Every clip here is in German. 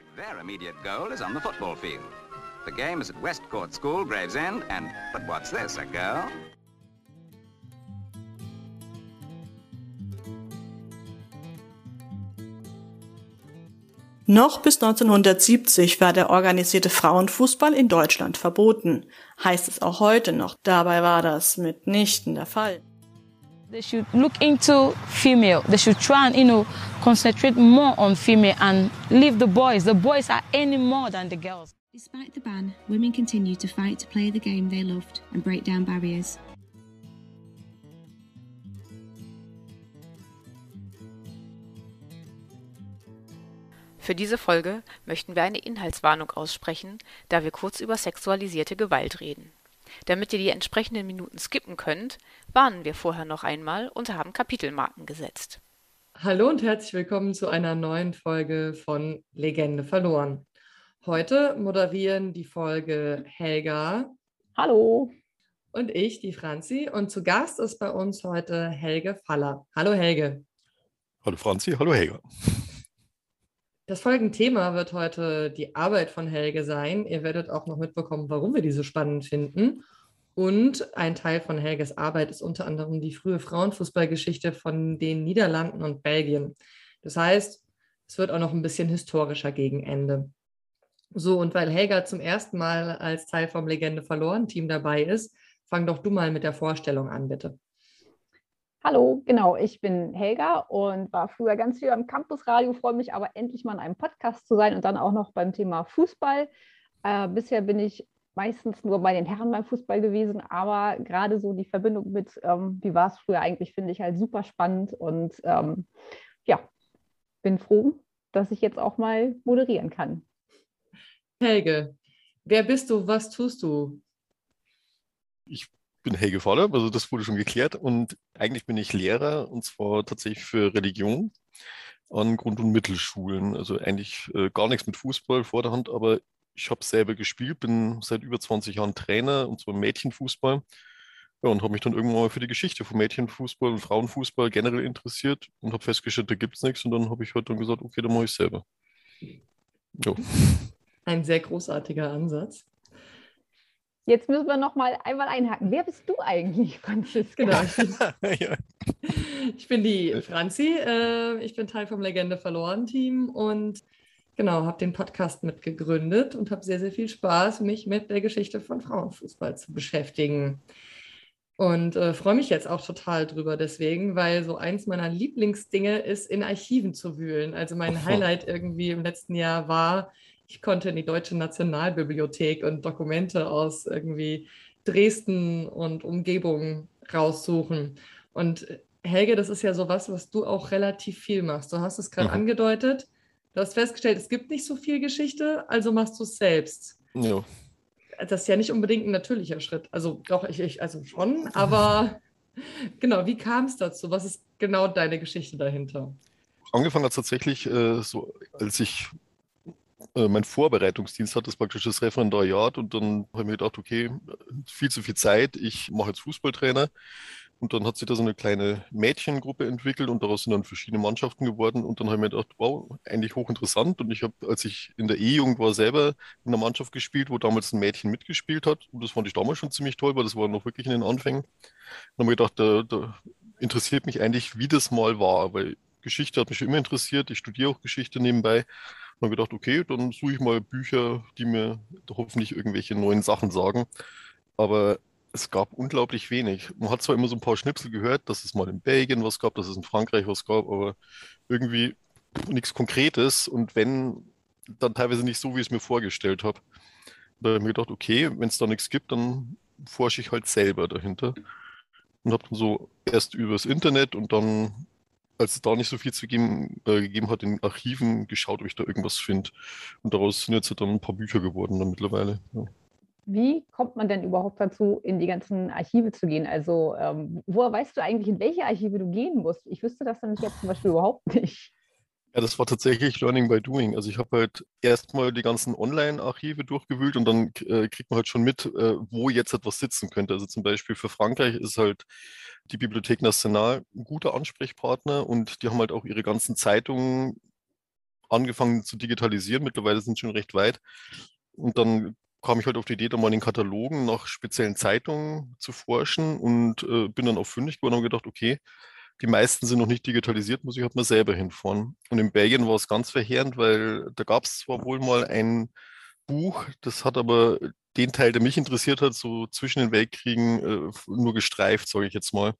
fact, their immediate goal is on the football field. The game is at Westcourt School, Gravesend, and, but what's this, a girl? Noch bis 1970 war der organisierte Frauenfußball in Deutschland verboten. Heißt es auch heute noch. Dabei war das mitnichten der Fall. They should look into female. They should try and, you know, concentrate more on female and leave the boys. The boys are any more than the girls. Despite the ban, women continue to fight to play the game they loved and break down barriers. Für diese Folge möchten wir eine Inhaltswarnung aussprechen, da wir kurz über sexualisierte Gewalt reden. Damit ihr die entsprechenden Minuten skippen könnt, warnen wir vorher noch einmal und haben Kapitelmarken gesetzt. Hallo und herzlich willkommen zu einer neuen Folge von Legende verloren. Heute moderieren die Folge Helga. Hallo. Und ich, die Franzi. Und zu Gast ist bei uns heute Helge Faller. Hallo Helge. Hallo Franzi, hallo Helga. Das folgende Thema wird heute die Arbeit von Helge sein. Ihr werdet auch noch mitbekommen, warum wir die so spannend finden. Und ein Teil von Helges Arbeit ist unter anderem die frühe Frauenfußballgeschichte von den Niederlanden und Belgien. Das heißt, es wird auch noch ein bisschen historischer gegen Ende. So, und weil Helga zum ersten Mal als Teil vom Legende verloren Team dabei ist, fang doch du mal mit der Vorstellung an, bitte. Hallo, genau, ich bin Helga und war früher ganz viel am Campusradio, freue mich aber endlich mal in einem Podcast zu sein und dann auch noch beim Thema Fußball. Äh, bisher bin ich meistens nur bei den Herren beim Fußball gewesen, aber gerade so die Verbindung mit, ähm, wie war es früher eigentlich, finde ich halt super spannend und ähm, ja, bin froh, dass ich jetzt auch mal moderieren kann. Helge, wer bist du, was tust du? Ich bin Helge Voller, also das wurde schon geklärt. Und eigentlich bin ich Lehrer und zwar tatsächlich für Religion an Grund- und Mittelschulen. Also eigentlich äh, gar nichts mit Fußball vor der Hand, aber ich habe selber gespielt, bin seit über 20 Jahren Trainer und zwar Mädchenfußball. Ja, und habe mich dann irgendwann mal für die Geschichte von Mädchenfußball und Frauenfußball generell interessiert und habe festgestellt, da gibt es nichts. Und dann habe ich halt dann gesagt, okay, dann mache ich selber. Ja. Ein sehr großartiger Ansatz. Jetzt müssen wir noch mal einmal einhaken. Wer bist du eigentlich, Franziska? Genau. Ich bin, ja. ich bin die Franzi. Äh, ich bin Teil vom Legende verloren Team und genau, habe den Podcast mitgegründet und habe sehr, sehr viel Spaß, mich mit der Geschichte von Frauenfußball zu beschäftigen. Und äh, freue mich jetzt auch total drüber deswegen, weil so eins meiner Lieblingsdinge ist, in Archiven zu wühlen. Also mein Highlight irgendwie im letzten Jahr war, ich konnte in die Deutsche Nationalbibliothek und Dokumente aus irgendwie Dresden und Umgebung raussuchen. Und Helge, das ist ja sowas, was du auch relativ viel machst. Du hast es gerade mhm. angedeutet. Du hast festgestellt, es gibt nicht so viel Geschichte, also machst du es selbst. Ja. Das ist ja nicht unbedingt ein natürlicher Schritt. Also doch, ich, ich also schon, aber genau, wie kam es dazu? Was ist genau deine Geschichte dahinter? Angefangen hat es tatsächlich äh, so, als ich äh, mein Vorbereitungsdienst hat das praktisch das Referendariat und dann habe ich mir gedacht, okay, viel zu viel Zeit, ich mache jetzt Fußballtrainer. Und dann hat sich da so eine kleine Mädchengruppe entwickelt und daraus sind dann verschiedene Mannschaften geworden. Und dann habe ich mir gedacht, wow, eigentlich hochinteressant. Und ich habe, als ich in der E-Jugend war, selber in einer Mannschaft gespielt, wo damals ein Mädchen mitgespielt hat. Und das fand ich damals schon ziemlich toll, weil das war noch wirklich in den Anfängen. Dann habe ich gedacht, da, da interessiert mich eigentlich, wie das mal war, weil Geschichte hat mich schon immer interessiert. Ich studiere auch Geschichte nebenbei habe gedacht, okay, dann suche ich mal Bücher, die mir hoffentlich irgendwelche neuen Sachen sagen. Aber es gab unglaublich wenig. Man hat zwar immer so ein paar Schnipsel gehört, dass es mal in Belgien was gab, dass es in Frankreich was gab, aber irgendwie nichts Konkretes und wenn, dann teilweise nicht so, wie ich es mir vorgestellt habe. Da habe ich mir gedacht, okay, wenn es da nichts gibt, dann forsche ich halt selber dahinter. Und habe dann so erst übers Internet und dann als es da nicht so viel zu geben, äh, gegeben hat, in Archiven geschaut, ob ich da irgendwas finde. Und daraus sind jetzt dann ein paar Bücher geworden dann mittlerweile. Ja. Wie kommt man denn überhaupt dazu, in die ganzen Archive zu gehen? Also, ähm, woher weißt du eigentlich, in welche Archive du gehen musst? Ich wüsste das nämlich jetzt zum Beispiel überhaupt nicht. Ja, das war tatsächlich Learning by Doing. Also ich habe halt erstmal die ganzen Online-Archive durchgewühlt und dann äh, kriegt man halt schon mit, äh, wo jetzt etwas sitzen könnte. Also zum Beispiel für Frankreich ist halt die Bibliothek Nationale ein guter Ansprechpartner und die haben halt auch ihre ganzen Zeitungen angefangen zu digitalisieren. Mittlerweile sind schon recht weit. Und dann kam ich halt auf die Idee, da mal in den Katalogen nach speziellen Zeitungen zu forschen und äh, bin dann auch fündig geworden und gedacht, okay, die meisten sind noch nicht digitalisiert, muss ich halt mal selber hinfahren. Und in Belgien war es ganz verheerend, weil da gab es zwar wohl mal ein Buch, das hat aber den Teil, der mich interessiert hat, so zwischen den Weltkriegen äh, nur gestreift, sage ich jetzt mal.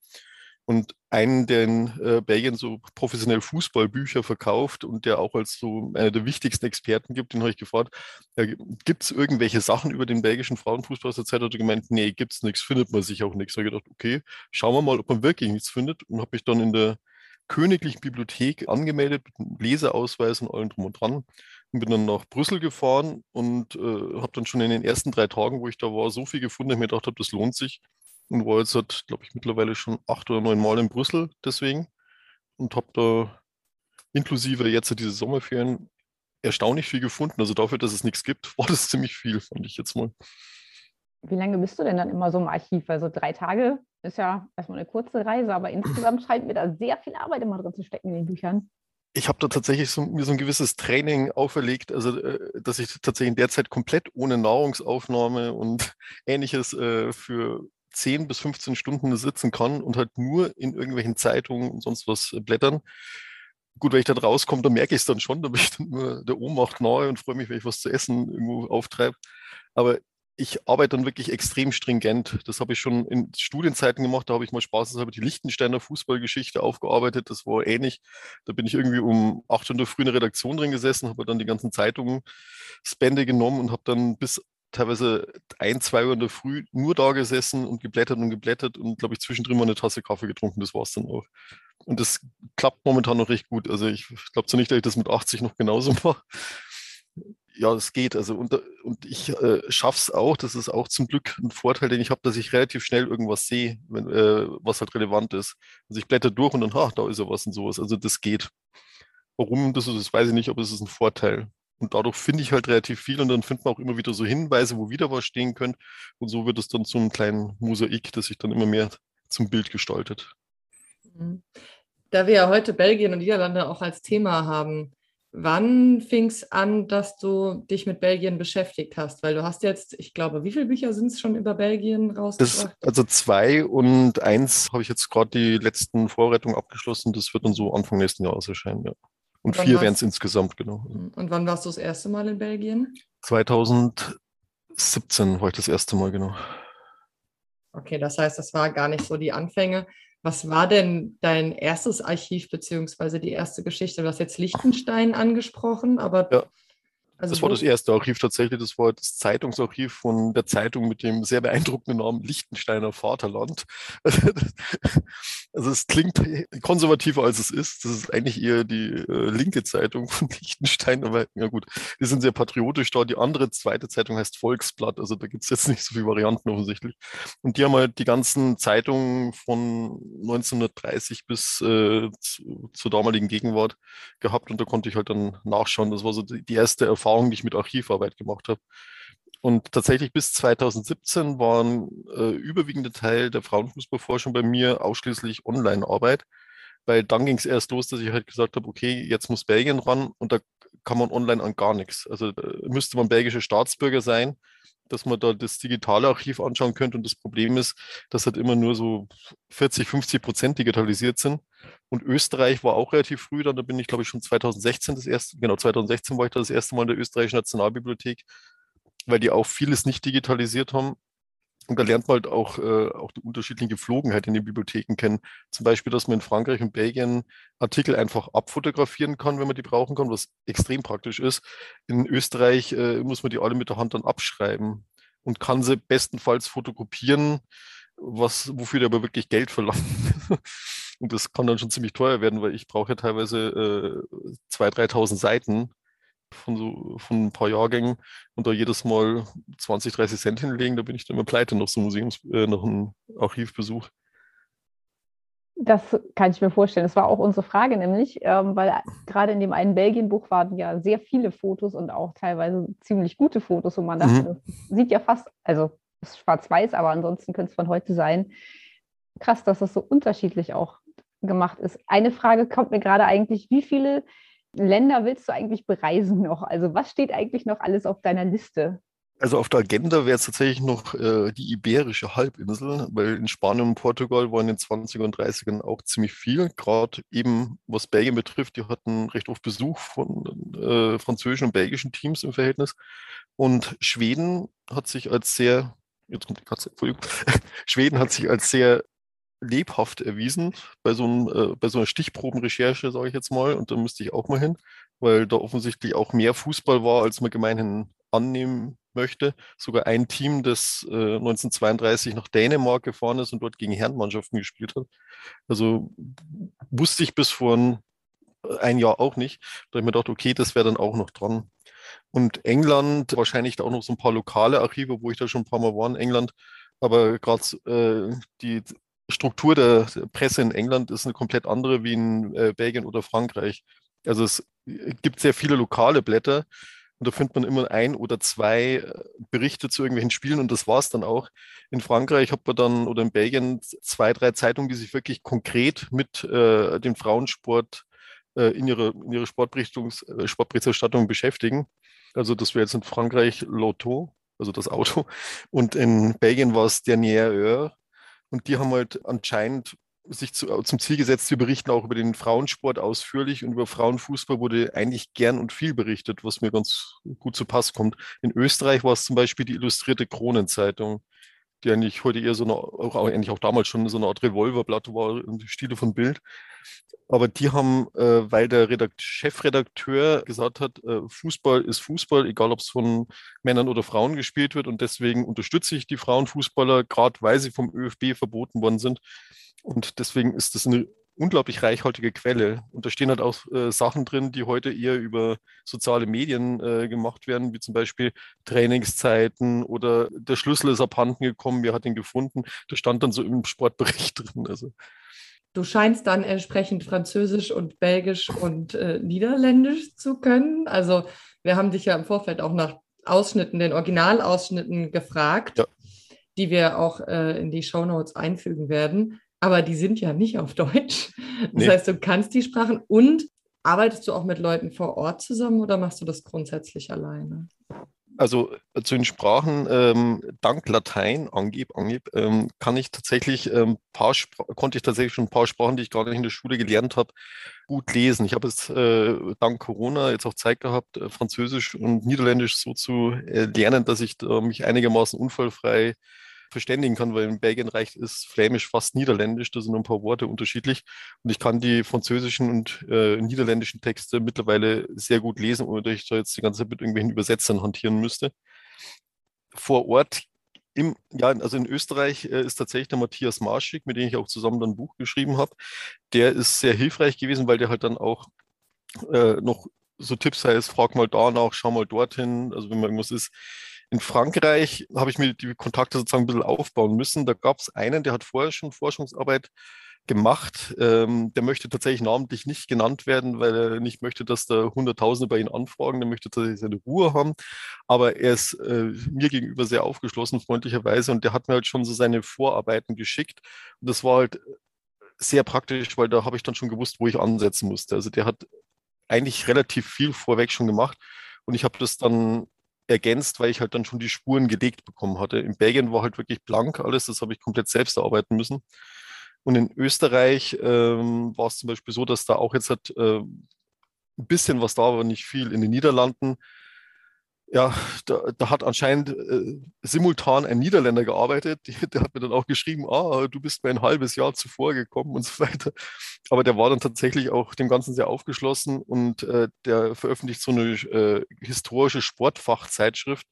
Und einen, der in äh, Belgien so professionell Fußballbücher verkauft und der auch als so einer der wichtigsten Experten gibt, den habe ich gefragt, äh, gibt es irgendwelche Sachen über den belgischen Frauenfußball aus der Zeit? Hat er gemeint, nee, gibt es nichts, findet man sich auch nichts. Da habe ich gedacht, okay, schauen wir mal, ob man wirklich nichts findet und habe mich dann in der Königlichen Bibliothek angemeldet mit einem Leseausweis und allem drum und dran und bin dann nach Brüssel gefahren und äh, habe dann schon in den ersten drei Tagen, wo ich da war, so viel gefunden, dass ich mir gedacht habe, das lohnt sich und war jetzt, glaube ich, mittlerweile schon acht oder neun Mal in Brüssel deswegen und habe da inklusive jetzt diese Sommerferien erstaunlich viel gefunden. Also dafür, dass es nichts gibt, war das ziemlich viel, fand ich jetzt mal. Wie lange bist du denn dann immer so im Archiv? Also drei Tage ist ja erstmal eine kurze Reise, aber insgesamt scheint mir da sehr viel Arbeit immer drin zu stecken in den Büchern. Ich habe da tatsächlich so, mir so ein gewisses Training auferlegt, also äh, dass ich tatsächlich in der Zeit komplett ohne Nahrungsaufnahme und ähnliches äh, für 10 bis 15 Stunden sitzen kann und halt nur in irgendwelchen Zeitungen und sonst was äh, blättern. Gut, wenn ich da rauskomme, dann merke ich es dann schon, da bin ich dann nur der Ohnmacht nahe und freue mich, wenn ich was zu essen irgendwo auftreibe. Aber ich arbeite dann wirklich extrem stringent. Das habe ich schon in Studienzeiten gemacht. Da habe ich mal Spaß, habe die Lichtensteiner Fußballgeschichte aufgearbeitet. Das war ähnlich. Da bin ich irgendwie um 8 Uhr früh in der Redaktion drin gesessen, habe dann die ganzen Zeitungen Spende genommen und habe dann bis teilweise ein, zwei Uhr in der Früh nur da gesessen und geblättert und geblättert und, glaube ich, zwischendrin mal eine Tasse Kaffee getrunken. Das war es dann auch. Und das klappt momentan noch recht gut. Also ich glaube zwar nicht, dass ich das mit 80 noch genauso mache. Ja, es geht. Also und, und ich äh, schaffe es auch. Das ist auch zum Glück ein Vorteil, den ich habe, dass ich relativ schnell irgendwas sehe, wenn, äh, was halt relevant ist. Also ich blätter durch und dann, ha, da ist ja was und sowas. Also das geht. Warum das ist, das weiß ich nicht, aber es ist ein Vorteil. Und dadurch finde ich halt relativ viel und dann findet man auch immer wieder so Hinweise, wo wieder was stehen könnte. Und so wird es dann zu einem kleinen Mosaik, das sich dann immer mehr zum Bild gestaltet. Mhm. Da wir ja heute Belgien und Niederlande auch als Thema haben, wann fing es an, dass du dich mit Belgien beschäftigt hast? Weil du hast jetzt, ich glaube, wie viele Bücher sind es schon über Belgien rausgebracht? Das, also zwei und eins habe ich jetzt gerade die letzten Vorbereitungen abgeschlossen. Das wird dann so Anfang nächsten Jahres erscheinen, ja. Und, vier wären es insgesamt, genau. Und wann warst du das erste Mal in Belgien? 2017 war ich das erste Mal, genau. Okay, das heißt, das war gar nicht so die Anfänge. Was war denn dein erstes Archiv beziehungsweise die erste Geschichte? Du hast jetzt Liechtenstein angesprochen, aber ja. Also das war das erste Archiv tatsächlich. Das war das Zeitungsarchiv von der Zeitung mit dem sehr beeindruckenden Namen Liechtensteiner Vaterland. Also es klingt konservativer als es ist. Das ist eigentlich eher die äh, linke Zeitung von Liechtenstein. Aber ja gut, die sind sehr patriotisch da. Die andere zweite Zeitung heißt Volksblatt. Also da gibt es jetzt nicht so viele Varianten offensichtlich. Und die haben halt die ganzen Zeitungen von 1930 bis äh, zu, zur damaligen Gegenwart gehabt. Und da konnte ich halt dann nachschauen. Das war so die erste Erfahrung Erfahrung, die ich mit Archivarbeit gemacht habe. Und tatsächlich bis 2017 waren äh, überwiegende Teil der Frauenfußballforschung bei mir ausschließlich Online-Arbeit, weil dann ging es erst los, dass ich halt gesagt habe, okay, jetzt muss Belgien ran und da kann man online an gar nichts. Also müsste man belgischer Staatsbürger sein, dass man da das digitale Archiv anschauen könnte. Und das Problem ist, dass halt immer nur so 40, 50 Prozent digitalisiert sind. Und Österreich war auch relativ früh dann, da bin ich glaube ich schon 2016 das erste, genau 2016 war ich da das erste Mal in der österreichischen Nationalbibliothek, weil die auch vieles nicht digitalisiert haben. Und da lernt man halt auch, äh, auch die unterschiedlichen Geflogenheiten in den Bibliotheken kennen. Zum Beispiel, dass man in Frankreich und Belgien Artikel einfach abfotografieren kann, wenn man die brauchen kann, was extrem praktisch ist. In Österreich äh, muss man die alle mit der Hand dann abschreiben und kann sie bestenfalls fotokopieren, was, wofür die aber wirklich Geld verlangen. und das kann dann schon ziemlich teuer werden, weil ich brauche ja teilweise äh, 2.000, 3.000 Seiten von so von ein paar Jahrgängen und da jedes Mal 20, 30 Cent hinlegen, da bin ich dann immer pleite nach so Museums, äh, nach einem Archivbesuch. Das kann ich mir vorstellen. Das war auch unsere Frage, nämlich, ähm, weil gerade in dem einen Belgien-Buch waren ja sehr viele Fotos und auch teilweise ziemlich gute Fotos, und man dachte, mhm. das sieht ja fast, also ist schwarz-weiß, aber ansonsten könnte es von heute sein. Krass, dass das so unterschiedlich auch gemacht ist. Eine Frage kommt mir gerade eigentlich, wie viele Länder willst du eigentlich bereisen noch? Also was steht eigentlich noch alles auf deiner Liste? Also auf der Agenda wäre es tatsächlich noch äh, die Iberische Halbinsel, weil in Spanien und Portugal waren in den 20er und 30ern auch ziemlich viel. Gerade eben, was Belgien betrifft, die hatten recht oft Besuch von äh, französischen und belgischen Teams im Verhältnis. Und Schweden hat sich als sehr, jetzt kommt die Katze, Schweden hat sich als sehr lebhaft erwiesen bei so, einem, äh, bei so einer Stichprobenrecherche, sage ich jetzt mal. Und da müsste ich auch mal hin, weil da offensichtlich auch mehr Fußball war, als man gemeinhin annehmen möchte. Sogar ein Team, das äh, 1932 nach Dänemark gefahren ist und dort gegen Herrenmannschaften gespielt hat. Also wusste ich bis vor ein, ein Jahr auch nicht. Da habe ich mir gedacht, okay, das wäre dann auch noch dran. Und England, wahrscheinlich da auch noch so ein paar lokale Archive, wo ich da schon ein paar Mal war in England. Aber gerade äh, die Struktur der Presse in England ist eine komplett andere wie in äh, Belgien oder Frankreich. Also es gibt sehr viele lokale Blätter und da findet man immer ein oder zwei äh, Berichte zu irgendwelchen Spielen und das war es dann auch. In Frankreich hat man dann oder in Belgien zwei, drei Zeitungen, die sich wirklich konkret mit äh, dem Frauensport äh, in ihrer in ihre äh, Sportberichterstattung beschäftigen. Also das wäre jetzt in Frankreich Lotto, also das Auto. Und in Belgien war es Dernier Heure und die haben halt anscheinend sich zu, zum Ziel gesetzt, wir berichten auch über den Frauensport ausführlich und über Frauenfußball wurde eigentlich gern und viel berichtet, was mir ganz gut zu Pass kommt. In Österreich war es zum Beispiel die illustrierte Kronenzeitung, die eigentlich heute eher so eine, auch, eigentlich auch damals schon so eine Art Revolverblatt war, im Stile von Bild. Aber die haben, äh, weil der Redakt Chefredakteur gesagt hat, äh, Fußball ist Fußball, egal ob es von Männern oder Frauen gespielt wird. Und deswegen unterstütze ich die Frauenfußballer, gerade weil sie vom ÖFB verboten worden sind. Und deswegen ist das eine unglaublich reichhaltige Quelle. Und da stehen halt auch äh, Sachen drin, die heute eher über soziale Medien äh, gemacht werden, wie zum Beispiel Trainingszeiten oder der Schlüssel ist abhanden gekommen, wer hat ihn gefunden. Das stand dann so im Sportbericht drin. Also Du scheinst dann entsprechend Französisch und Belgisch und äh, Niederländisch zu können. Also wir haben dich ja im Vorfeld auch nach Ausschnitten, den Originalausschnitten gefragt, ja. die wir auch äh, in die Shownotes einfügen werden. Aber die sind ja nicht auf Deutsch. Das nee. heißt, du kannst die Sprachen und arbeitest du auch mit Leuten vor Ort zusammen oder machst du das grundsätzlich alleine? Also äh, zu den Sprachen, ähm, dank Latein, Angeb, Angeb, ähm, kann ich tatsächlich ähm, paar konnte ich tatsächlich schon ein paar Sprachen, die ich gerade in der Schule gelernt habe, gut lesen. Ich habe es äh, dank Corona jetzt auch Zeit gehabt, äh, Französisch und Niederländisch so zu äh, lernen, dass ich mich einigermaßen unfallfrei verständigen kann, weil in Belgien reicht es Flämisch fast Niederländisch, da sind ein paar Worte unterschiedlich. Und ich kann die französischen und äh, niederländischen Texte mittlerweile sehr gut lesen, ohne dass ich da jetzt die ganze Zeit mit irgendwelchen Übersetzern hantieren müsste. Vor Ort im, ja, also in Österreich äh, ist tatsächlich der Matthias Marschig, mit dem ich auch zusammen dann ein Buch geschrieben habe. Der ist sehr hilfreich gewesen, weil der halt dann auch äh, noch so Tipps heißt, frag mal danach, schau mal dorthin. Also wenn man irgendwas ist, in Frankreich habe ich mir die Kontakte sozusagen ein bisschen aufbauen müssen. Da gab es einen, der hat vorher schon Forschungsarbeit gemacht. Ähm, der möchte tatsächlich namentlich nicht genannt werden, weil er nicht möchte, dass da Hunderttausende bei ihm anfragen. Der möchte tatsächlich seine Ruhe haben. Aber er ist äh, mir gegenüber sehr aufgeschlossen, freundlicherweise. Und der hat mir halt schon so seine Vorarbeiten geschickt. Und das war halt sehr praktisch, weil da habe ich dann schon gewusst, wo ich ansetzen musste. Also der hat eigentlich relativ viel vorweg schon gemacht. Und ich habe das dann ergänzt, weil ich halt dann schon die Spuren gelegt bekommen hatte. In Belgien war halt wirklich blank alles, das habe ich komplett selbst erarbeiten müssen. Und in Österreich ähm, war es zum Beispiel so, dass da auch jetzt halt äh, ein bisschen was da war, nicht viel. In den Niederlanden ja, da, da, hat anscheinend äh, simultan ein Niederländer gearbeitet. Der hat mir dann auch geschrieben, ah, du bist mir ein halbes Jahr zuvor gekommen und so weiter. Aber der war dann tatsächlich auch dem Ganzen sehr aufgeschlossen und äh, der veröffentlicht so eine äh, historische Sportfachzeitschrift.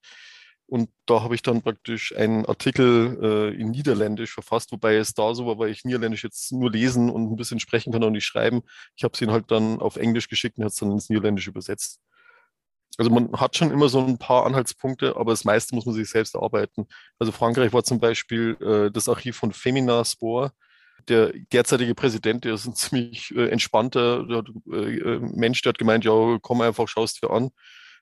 Und da habe ich dann praktisch einen Artikel äh, in Niederländisch verfasst, wobei es da so war, weil ich Niederländisch jetzt nur lesen und ein bisschen sprechen kann und nicht schreiben. Ich habe es ihn halt dann auf Englisch geschickt und hat es dann ins Niederländische übersetzt. Also man hat schon immer so ein paar Anhaltspunkte, aber das meiste muss man sich selbst erarbeiten. Also Frankreich war zum Beispiel äh, das Archiv von Femina Spor. Der derzeitige Präsident, der ist ein ziemlich äh, entspannter der, äh, äh, Mensch, der hat gemeint, ja, komm einfach, schaust dir an.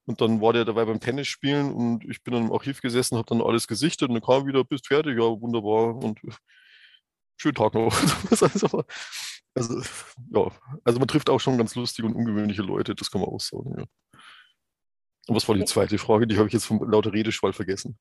Und dann war der dabei beim Tennisspielen und ich bin dann im Archiv gesessen, habe dann alles gesichtet und dann kam wieder, bist fertig, ja, wunderbar und schönen Tag noch. also, Also, ja, also man trifft auch schon ganz lustige und ungewöhnliche Leute, das kann man auch sagen, ja. Und was war die zweite Frage? Die habe ich jetzt vom lauter Redeschwall vergessen.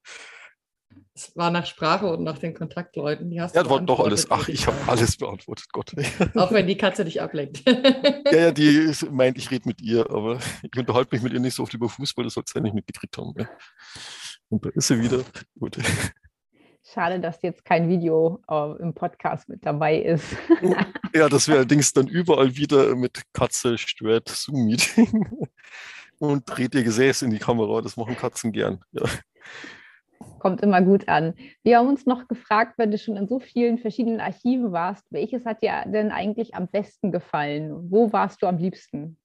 Es war nach Sprache und nach den Kontaktleuten. Die hast Ja, du war doch alles. Ach, ich habe alles beantwortet, Gott. Auch wenn die Katze dich ablenkt. Ja, ja, die ist- meint, ich rede mit ihr, aber ich unterhalte mich mit ihr nicht so oft über Fußball, das soll sie ja nicht mitgekriegt haben. Ja. Und da ist sie wieder. Gut. Schade, dass jetzt kein Video äh, im Podcast mit dabei ist. Ja, das wäre allerdings dann überall wieder mit Katze stört Zoom-Meeting und dreht ihr Gesäß in die Kamera. Das machen Katzen gern. Ja. Kommt immer gut an. Wir haben uns noch gefragt, wenn du schon in so vielen verschiedenen Archiven warst, welches hat dir denn eigentlich am besten gefallen? Wo warst du am liebsten?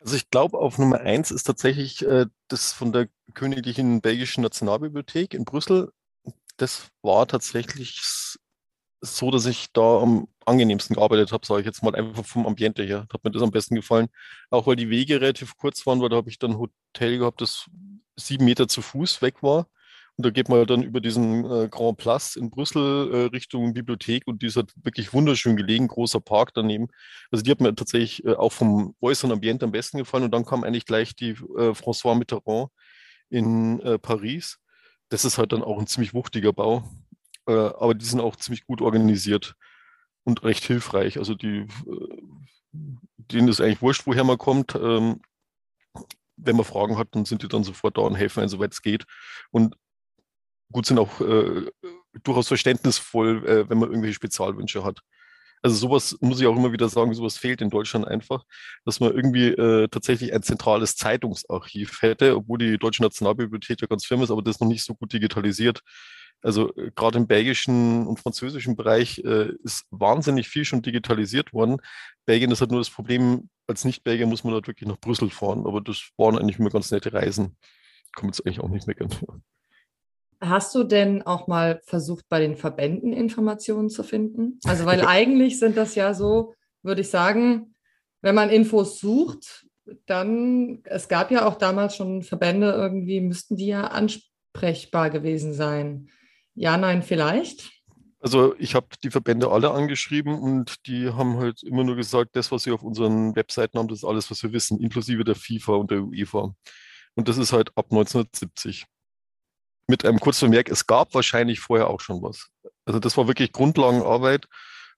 Also ich glaube, auf Nummer eins ist tatsächlich äh, das von der Königlichen Belgischen Nationalbibliothek in Brüssel. Das war tatsächlich so, dass ich da am angenehmsten gearbeitet habe, sage ich jetzt mal einfach vom Ambiente her. Hat mir das am besten gefallen. Auch weil die Wege relativ kurz waren, weil da habe ich dann ein Hotel gehabt, das sieben Meter zu Fuß weg war. Und da geht man dann über diesen äh, Grand Place in Brüssel äh, Richtung Bibliothek und die ist halt wirklich wunderschön gelegen, großer Park daneben. Also die hat mir tatsächlich äh, auch vom äußeren Ambiente am besten gefallen. Und dann kam eigentlich gleich die äh, François Mitterrand in äh, Paris. Das ist halt dann auch ein ziemlich wuchtiger Bau. Äh, aber die sind auch ziemlich gut organisiert und recht hilfreich. Also die, äh, denen ist eigentlich wurscht, woher man kommt. Ähm, wenn man Fragen hat, dann sind die dann sofort da und helfen einem, soweit es geht. Und gut sind auch äh, durchaus verständnisvoll, äh, wenn man irgendwelche Spezialwünsche hat. Also sowas muss ich auch immer wieder sagen, sowas fehlt in Deutschland einfach, dass man irgendwie äh, tatsächlich ein zentrales Zeitungsarchiv hätte, obwohl die Deutsche Nationalbibliothek ja ganz firm ist, aber das noch nicht so gut digitalisiert. Also äh, gerade im belgischen und französischen Bereich äh, ist wahnsinnig viel schon digitalisiert worden. Belgien ist halt nur das Problem, als Nicht-Belgier muss man dort wirklich nach Brüssel fahren, aber das waren eigentlich immer ganz nette Reisen. Man jetzt eigentlich auch nicht meckern. Hast du denn auch mal versucht, bei den Verbänden Informationen zu finden? Also, weil eigentlich sind das ja so, würde ich sagen, wenn man Infos sucht, dann, es gab ja auch damals schon Verbände, irgendwie müssten die ja ansprechbar gewesen sein. Ja, nein, vielleicht. Also ich habe die Verbände alle angeschrieben und die haben halt immer nur gesagt, das, was sie auf unseren Webseiten haben, das ist alles, was wir wissen, inklusive der FIFA und der UEFA. Und das ist halt ab 1970. Mit einem Kurzvermerk, es gab wahrscheinlich vorher auch schon was. Also das war wirklich Grundlagenarbeit.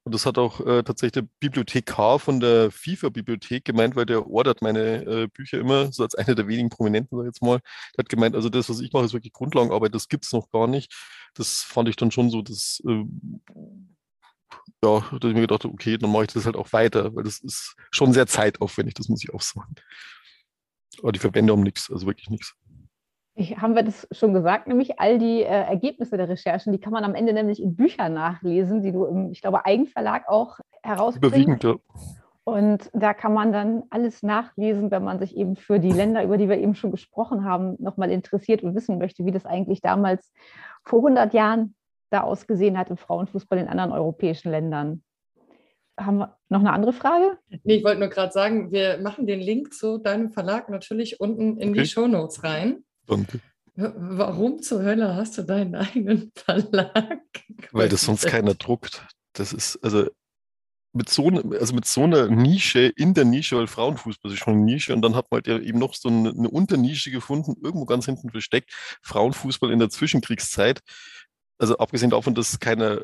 Und das hat auch äh, tatsächlich der Bibliothekar von der FIFA-Bibliothek gemeint, weil der ordert meine äh, Bücher immer, so als einer der wenigen Prominenten, sag ich jetzt mal. Der hat gemeint, also das, was ich mache, ist wirklich Grundlagenarbeit, das gibt es noch gar nicht. Das fand ich dann schon so, dass, äh, ja, dass ich mir gedacht habe, okay, dann mache ich das halt auch weiter, weil das ist schon sehr zeitaufwendig, das muss ich auch sagen. Aber die Verbände haben nichts, also wirklich nichts. Ich, haben wir das schon gesagt, nämlich all die äh, Ergebnisse der Recherchen, die kann man am Ende nämlich in Büchern nachlesen, die du im, ich glaube, Eigenverlag auch herausbringst. Überwiegend, ja. Und da kann man dann alles nachlesen, wenn man sich eben für die Länder, über die wir eben schon gesprochen haben, nochmal interessiert und wissen möchte, wie das eigentlich damals vor 100 Jahren da ausgesehen hat im Frauenfußball in anderen europäischen Ländern. Haben wir noch eine andere Frage? Nee, ich wollte nur gerade sagen, wir machen den Link zu deinem Verlag natürlich unten in die Okay. Shownotes rein. Danke. Warum zur Hölle hast du deinen eigenen Verlag? Weil das sonst keiner druckt. Das ist, also mit so, ne- also mit so einer Nische in der Nische, weil Frauenfußball ist schon eine Nische und dann hat man halt ja eben noch so eine, eine Unternische gefunden, irgendwo ganz hinten versteckt, Frauenfußball in der Zwischenkriegszeit. Also abgesehen davon, dass keiner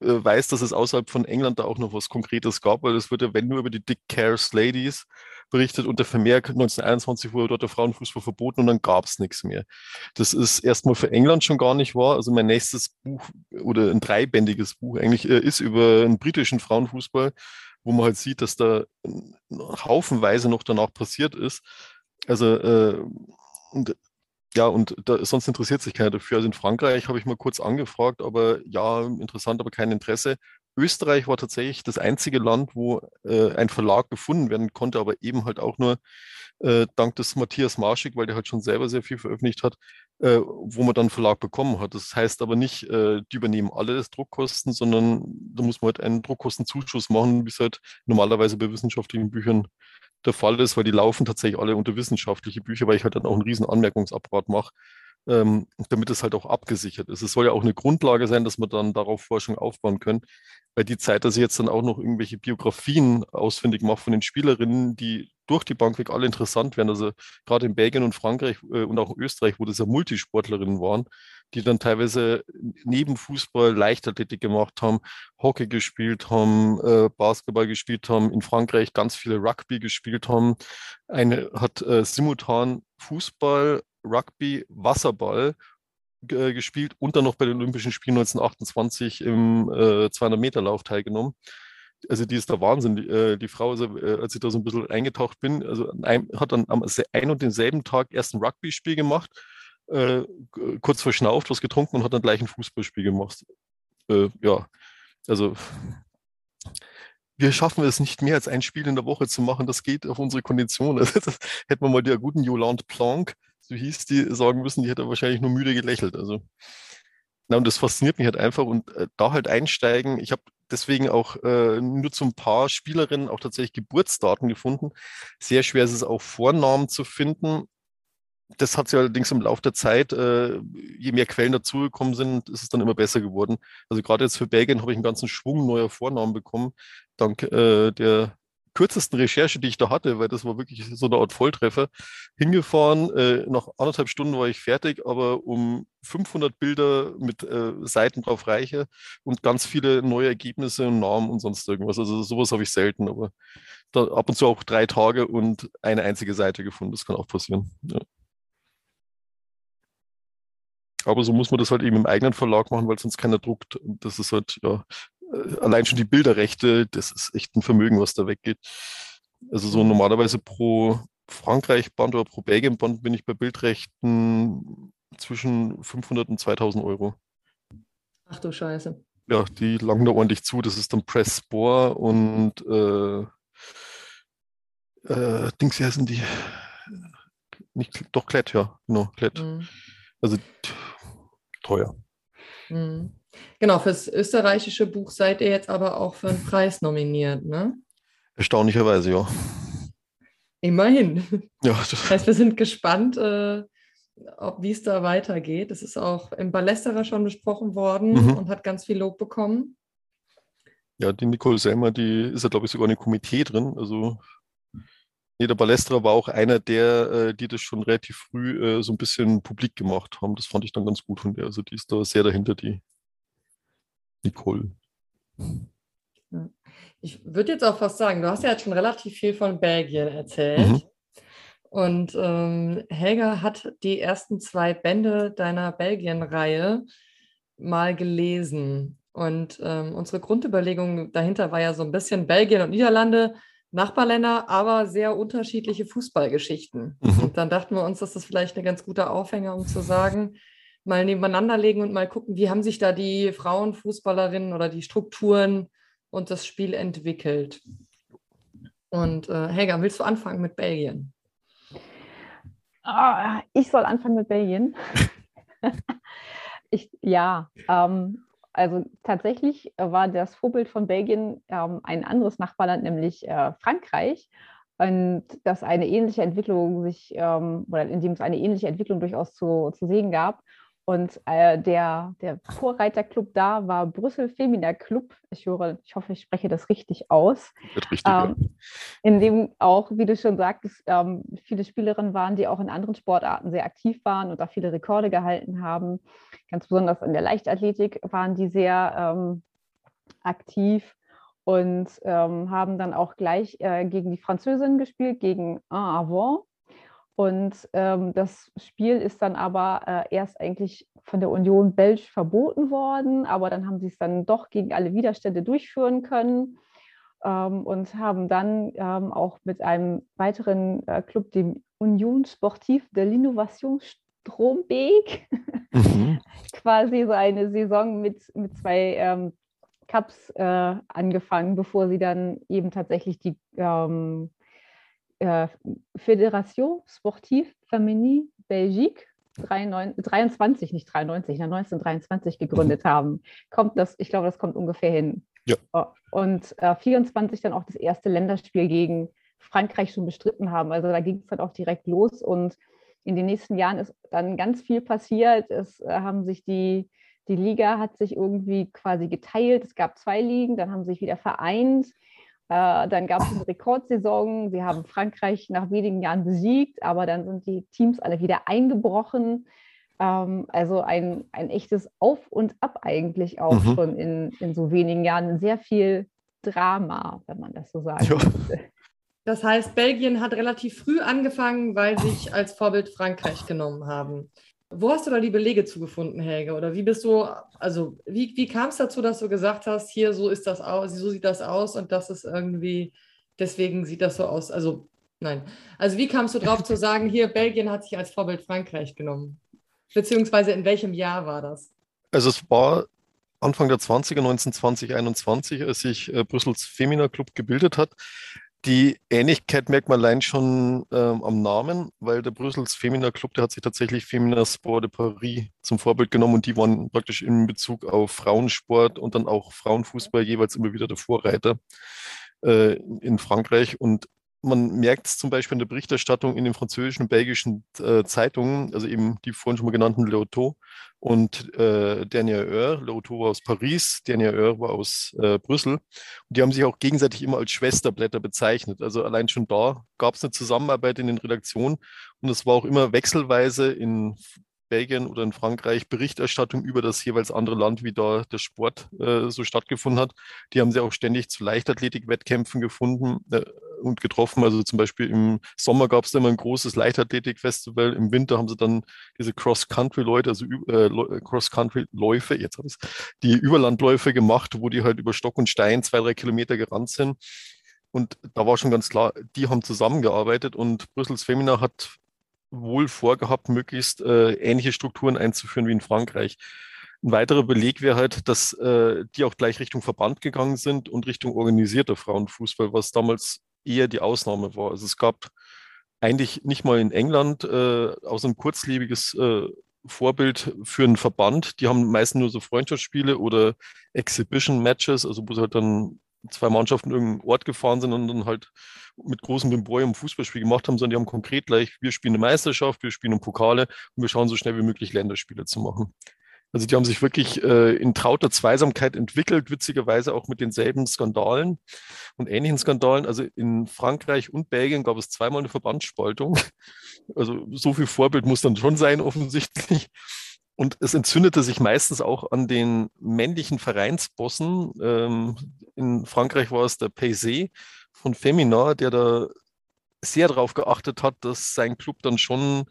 weiß, dass es außerhalb von England da auch noch was Konkretes gab, weil es wird ja, wenn nur über die Dick Cares Ladies berichtet und der Vermerk 1921 wurde dort der Frauenfußball verboten und dann gab es nichts mehr. Das ist erstmal für England schon gar nicht wahr. Also mein nächstes Buch oder ein dreibändiges Buch eigentlich äh, ist über einen britischen Frauenfußball, wo man halt sieht, dass da äh, haufenweise noch danach passiert ist. Also äh, und ja, und da, sonst interessiert sich keiner dafür. Also in Frankreich habe ich mal kurz angefragt, aber ja, interessant, aber kein Interesse. Österreich war tatsächlich das einzige Land, wo äh, ein Verlag gefunden werden konnte, aber eben halt auch nur äh, dank des Matthias Marschig, weil der halt schon selber sehr viel veröffentlicht hat, äh, wo man dann Verlag bekommen hat. Das heißt aber nicht, äh, die übernehmen alle das Druckkosten, sondern da muss man halt einen Druckkostenzuschuss machen, wie es halt normalerweise bei wissenschaftlichen Büchern der Fall ist, weil die laufen tatsächlich alle unter wissenschaftliche Bücher, weil ich halt dann auch einen riesen Anmerkungsapparat mache. ähm, damit es halt auch abgesichert ist. Es soll ja auch eine Grundlage sein, dass man dann darauf Forschung aufbauen können. Weil die Zeit, dass ich jetzt dann auch noch irgendwelche Biografien ausfindig mache von den Spielerinnen, die durch die Bank weg alle interessant werden. Also gerade in Belgien und Frankreich äh, und auch in Österreich, wo das ja Multisportlerinnen waren, die dann teilweise neben Fußball Leichtathletik gemacht haben, Hockey gespielt haben, äh, Basketball gespielt haben, in Frankreich ganz viele Rugby gespielt haben. Eine hat äh, simultan Fußball, Rugby, Wasserball äh, gespielt und dann noch bei den Olympischen Spielen 1928 im äh, 200-Meter-Lauf teilgenommen. Also die ist der Wahnsinn. Die, äh, die Frau, also, äh, als ich da so ein bisschen eingetaucht bin, also ein, hat dann am ein und denselben Tag erst ein Rugby-Spiel gemacht, äh, kurz verschnauft, was getrunken und hat dann gleich ein Fußballspiel gemacht. Äh, ja, also wir schaffen es nicht mehr als ein Spiel in der Woche zu machen. Das geht auf unsere Kondition. Also das hätten wir mal der guten Yolande Planck so hieß die, sagen müssen, die hätte wahrscheinlich nur müde gelächelt. Also, na, und das fasziniert mich halt einfach und äh, da halt einsteigen. Ich habe deswegen auch äh, nur zu ein paar Spielerinnen auch tatsächlich Geburtsdaten gefunden. Sehr schwer ist es auch Vornamen zu finden. Das hat sich allerdings im Laufe der Zeit, äh, je mehr Quellen dazugekommen sind, ist es dann immer besser geworden. Also gerade jetzt für Belgien habe ich einen ganzen Schwung neuer Vornamen bekommen, dank äh, der kürzesten Recherche, die ich da hatte, weil das war wirklich so eine Art Volltreffer, hingefahren. Äh, nach anderthalb Stunden war ich fertig, aber um 500 Bilder mit äh, Seiten drauf reiche und ganz viele neue Ergebnisse und Namen und sonst irgendwas. Also sowas habe ich selten, aber da ab und zu auch drei Tage und eine einzige Seite gefunden. Das kann auch passieren. Ja. Aber so muss man das halt eben im eigenen Verlag machen, weil sonst keiner druckt. Und das ist halt, ja, allein schon die Bilderrechte, das ist echt ein Vermögen, was da weggeht. Also so normalerweise pro Frankreich-Band oder pro Belgien-Band bin ich bei Bildrechten zwischen 500 und 2000 Euro. Ach du Scheiße. Ja, die langen da ordentlich zu. Das ist dann Press Spore und äh, äh, Dings, wie heißen die? Nicht, doch Klett, ja, genau, Klett. Mhm. Also teuer. Mhm. Genau, fürs österreichische Buch seid ihr jetzt aber auch für einen Preis nominiert, ne? Erstaunlicherweise, ja. Immerhin. Ja, das heißt, wir sind gespannt, äh, wie es da weitergeht. Es ist auch im Ballesterer schon besprochen worden mhm. und hat ganz viel Lob bekommen. Ja, die Nicole Selmer, die ist ja, glaube ich, sogar in einem Komitee drin. Also nee, der Ballesterer war auch einer der, äh, die das schon relativ früh äh, so ein bisschen publik gemacht haben. Das fand ich dann ganz gut von der. Also die ist da sehr dahinter, die Nicole. Ich würde jetzt auch fast sagen, du hast ja jetzt schon relativ viel von Belgien erzählt. Mhm. Und ähm, Helga hat die ersten zwei Bände deiner Belgien-Reihe mal gelesen. Und ähm, unsere Grundüberlegung dahinter war ja so ein bisschen Belgien und Niederlande, Nachbarländer, aber sehr unterschiedliche Fußballgeschichten. Mhm. Und dann dachten wir uns, dass das vielleicht ein ganz guter Aufhänger, um zu sagen, mal nebeneinander legen und mal gucken, wie haben sich da die Frauenfußballerinnen oder die Strukturen und das Spiel entwickelt. Und äh, Helga, willst du anfangen mit Belgien? Oh, ich soll anfangen mit Belgien. ich, ja, ähm, also tatsächlich war das Vorbild von Belgien ähm, ein anderes Nachbarland, nämlich äh, Frankreich. Und dass eine ähnliche Entwicklung sich, ähm, oder in dem es eine ähnliche Entwicklung durchaus zu, zu sehen gab. Und äh, der, der Vorreiterclub da war Brüssel Femina Club. Ich höre, ich hoffe, ich spreche das richtig aus. Richtig, ähm, ja. In dem auch, wie du schon sagtest, ähm, viele Spielerinnen waren, die auch in anderen Sportarten sehr aktiv waren und da viele Rekorde gehalten haben. Ganz besonders in der Leichtathletik waren die sehr ähm, aktiv und ähm, haben dann auch gleich äh, gegen die Französinnen gespielt, gegen Un Avant. Und ähm, das Spiel ist dann aber äh, erst eigentlich von der Union Belge verboten worden, aber dann haben sie es dann doch gegen alle Widerstände durchführen können ähm, und haben dann ähm, auch mit einem weiteren äh, Club, dem Union Sportive de l'Innovation Strombeek, mhm. quasi so eine Saison mit, mit zwei ähm, Cups äh, angefangen, bevor sie dann eben tatsächlich die ähm, äh, Fédération Sportive Féminine Belgique 23, nicht 93, 1923 gegründet haben. Kommt das, ich glaube, das kommt ungefähr hin. Ja. Oh, und äh, 24 dann auch das erste Länderspiel gegen Frankreich schon bestritten haben. Also da ging es dann auch direkt los und in den nächsten Jahren ist dann ganz viel passiert. Es äh, haben sich die, die Liga hat sich irgendwie quasi geteilt. Es gab zwei Ligen, dann haben sie sich wieder vereint. Äh, dann gab es eine Rekordsaison. Sie haben Frankreich nach wenigen Jahren besiegt, aber dann sind die Teams alle wieder eingebrochen. Ähm, also ein, ein echtes Auf und Ab eigentlich auch mhm. schon in, in so wenigen Jahren. Sehr viel Drama, wenn man das so sagen ja. möchte. Das heißt, Belgien hat relativ früh angefangen, weil sie sich als Vorbild Frankreich genommen haben. Wo hast du da die Belege zugefunden, Helge? Oder wie bist du, also wie, wie kam es dazu, dass du gesagt hast, hier so ist das aus, so sieht das aus und das ist irgendwie, deswegen sieht das so aus. Also nein. Also wie kamst du drauf zu sagen, hier Belgien hat sich als Vorbild Frankreich genommen? Beziehungsweise in welchem Jahr war das? Also es war Anfang der 20er, 1920, 21, als sich äh, Brüssels Femina Club gebildet hat. Die Ähnlichkeit merkt man allein schon ähm, am Namen, weil der Brüssels Femina Club, der hat sich tatsächlich Femina Sport de Paris zum Vorbild genommen und die waren praktisch in Bezug auf Frauensport und dann auch Frauenfußball jeweils immer wieder der Vorreiter äh, in Frankreich. Und man merkt es zum Beispiel in der Berichterstattung in den französischen und belgischen äh, Zeitungen, also eben die vorhin schon mal genannten Leoto und äh, Dernier Heure. Leoto war aus Paris, Dernier Heure war aus äh, Brüssel. Und die haben sich auch gegenseitig immer als Schwesterblätter bezeichnet. Also allein schon da gab es eine Zusammenarbeit in den Redaktionen und es war auch immer wechselweise in Belgien oder in Frankreich Berichterstattung über das jeweils andere Land, wie da der Sport äh, so stattgefunden hat. Die haben sie auch ständig zu Leichtathletik-Wettkämpfen gefunden äh, und getroffen. Also zum Beispiel im Sommer gab es immer ein großes Leichtathletik-Festival. Im Winter haben sie dann diese Cross-Country-Leute, also äh, äh, Cross-Country-Läufe, jetzt habe ich die Überlandläufe gemacht, wo die halt über Stock und Stein zwei, drei Kilometer gerannt sind. Und da war schon ganz klar, die haben zusammengearbeitet und Brüssels Femina hat wohl vorgehabt, möglichst äh, ähnliche Strukturen einzuführen wie in Frankreich. Ein weiterer Beleg wäre halt, dass äh, die auch gleich Richtung Verband gegangen sind und Richtung organisierter Frauenfußball, was damals eher die Ausnahme war. Also es gab eigentlich nicht mal in England äh, außer ein kurzlebiges äh, Vorbild für einen Verband. Die haben meistens nur so Freundschaftsspiele oder Exhibition-Matches, also wo sie halt dann zwei Mannschaften irgendeinen Ort gefahren sind und dann halt mit großem Bimborium ein Fußballspiel gemacht haben, sondern die haben konkret gleich, wir spielen eine Meisterschaft, wir spielen Pokale und wir schauen so schnell wie möglich Länderspiele zu machen. Also die haben sich wirklich äh, in trauter Zweisamkeit entwickelt, witzigerweise auch mit denselben Skandalen und ähnlichen Skandalen. Also in Frankreich und Belgien gab es zweimal eine Verbandsspaltung. Also so viel Vorbild muss dann schon sein, offensichtlich. Und es entzündete sich meistens auch an den männlichen Vereinsbossen. Ähm, in Frankreich war es der Paysé von Femina, der da sehr darauf geachtet hat, dass sein Club dann schon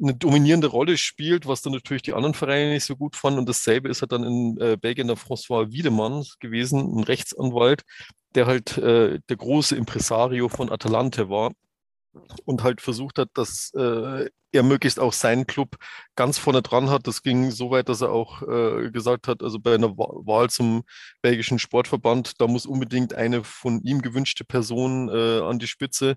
eine dominierende Rolle spielt, was dann natürlich die anderen Vereine nicht so gut fanden. Und dasselbe ist halt dann in äh, Belgien der François Wiedemann gewesen, ein Rechtsanwalt, der halt äh, der große Impresario von Atalante war und halt versucht hat, dass äh, er möglichst auch seinen Club ganz vorne dran hat. Das ging so weit, dass er auch äh, gesagt hat, also bei einer Wahl zum belgischen Sportverband, da muss unbedingt eine von ihm gewünschte Person äh, an die Spitze.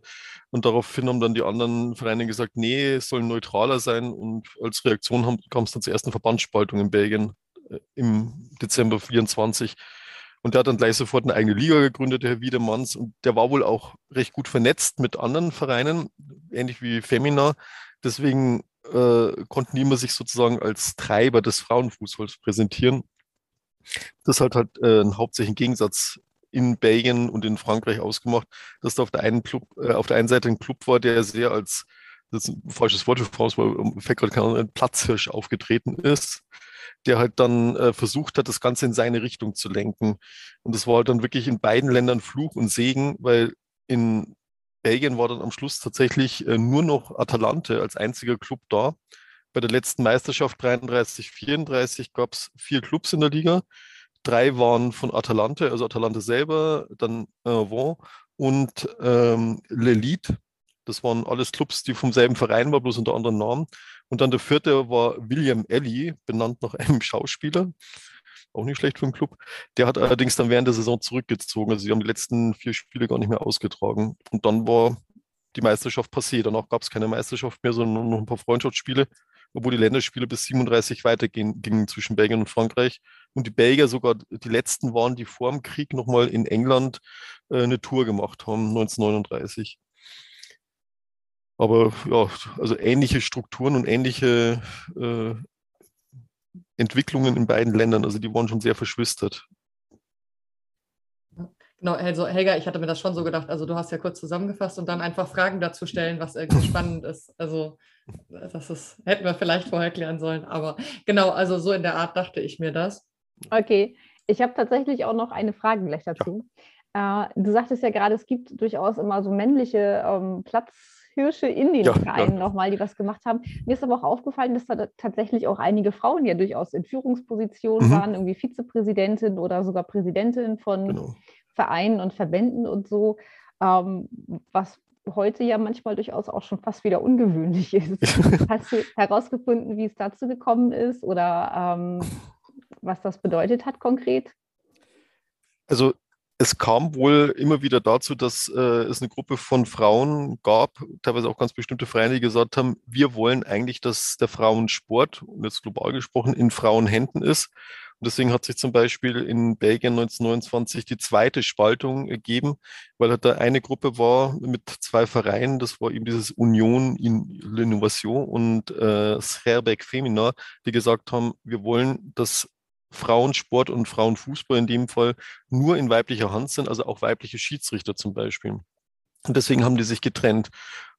Und daraufhin haben dann die anderen Vereine gesagt, nee, es soll neutraler sein. Und als Reaktion kam es dann zur ersten Verbandsspaltung in Belgien äh, im Dezember 24. Und der hat dann gleich sofort eine eigene Liga gegründet, der Herr Wiedemanns. Und der war wohl auch recht gut vernetzt mit anderen Vereinen, ähnlich wie Femina. Deswegen äh, konnten die immer sich sozusagen als Treiber des Frauenfußballs präsentieren. Das hat halt äh, einen hauptsächlichen Gegensatz in Belgien und in Frankreich ausgemacht, dass da auf der einen Club, äh, auf der einen Seite ein Club war, der sehr als das ist ein falsches Wort für Frauenfußball, fällt gerade kein Platzhirsch aufgetreten ist der halt dann äh, versucht hat, das Ganze in seine Richtung zu lenken. Und das war halt dann wirklich in beiden Ländern Fluch und Segen, weil in Belgien war dann am Schluss tatsächlich äh, nur noch Atalante als einziger Club da. Bei der letzten Meisterschaft 33, 34 gab es vier Clubs in der Liga. Drei waren von Atalante, also Atalante selber, dann Avon und ähm, L'Elite. Das waren alles Clubs, die vom selben Verein waren, bloß unter anderen Namen. Und dann der vierte war William Ellie, benannt nach einem Schauspieler. Auch nicht schlecht für einen Club. Der hat allerdings dann während der Saison zurückgezogen. Also sie haben die letzten vier Spiele gar nicht mehr ausgetragen. Und dann war die Meisterschaft passé. Danach gab es keine Meisterschaft mehr, sondern nur noch ein paar Freundschaftsspiele, obwohl die Länderspiele bis 37 weitergingen zwischen Belgien und Frankreich. Und die Belgier sogar die letzten waren, die vor dem Krieg nochmal in England äh, eine Tour gemacht haben, 1939. Aber ja, also ähnliche Strukturen und ähnliche äh, Entwicklungen in beiden Ländern, also die waren schon sehr verschwistert. Genau, also Helga, ich hatte mir das schon so gedacht. Also du hast ja kurz zusammengefasst und dann einfach Fragen dazu stellen, was irgendwie spannend ist. Also das ist, hätten wir vielleicht vorher klären sollen. Aber genau, also so in der Art dachte ich mir das. Okay, ich habe tatsächlich auch noch eine Frage gleich dazu. Ja. Äh, du sagtest ja gerade, es gibt durchaus immer so männliche ähm, Platzhirsche in den ja, Vereinen ja. nochmal, die was gemacht haben. Mir ist aber auch aufgefallen, dass da tatsächlich auch einige Frauen ja durchaus in Führungspositionen mhm. waren, irgendwie Vizepräsidentin oder sogar Präsidentin von genau. Vereinen und Verbänden und so, ähm, was heute ja manchmal durchaus auch schon fast wieder ungewöhnlich ist. Hast du herausgefunden, wie es dazu gekommen ist oder ähm, was das bedeutet hat konkret? Also es kam wohl immer wieder dazu, dass äh, es eine Gruppe von Frauen gab, teilweise auch ganz bestimmte Vereine, die gesagt haben, wir wollen eigentlich, dass der Frauensport, jetzt global gesprochen, in Frauenhänden ist. Und deswegen hat sich zum Beispiel in Belgien 1929 die zweite Spaltung ergeben, weil halt da eine Gruppe war mit zwei Vereinen, das war eben dieses Union in l'Innovation und äh, Scherbeck Femina, die gesagt haben, wir wollen, dass Frauensport und Frauenfußball in dem Fall nur in weiblicher Hand sind, also auch weibliche Schiedsrichter zum Beispiel. Und deswegen haben die sich getrennt.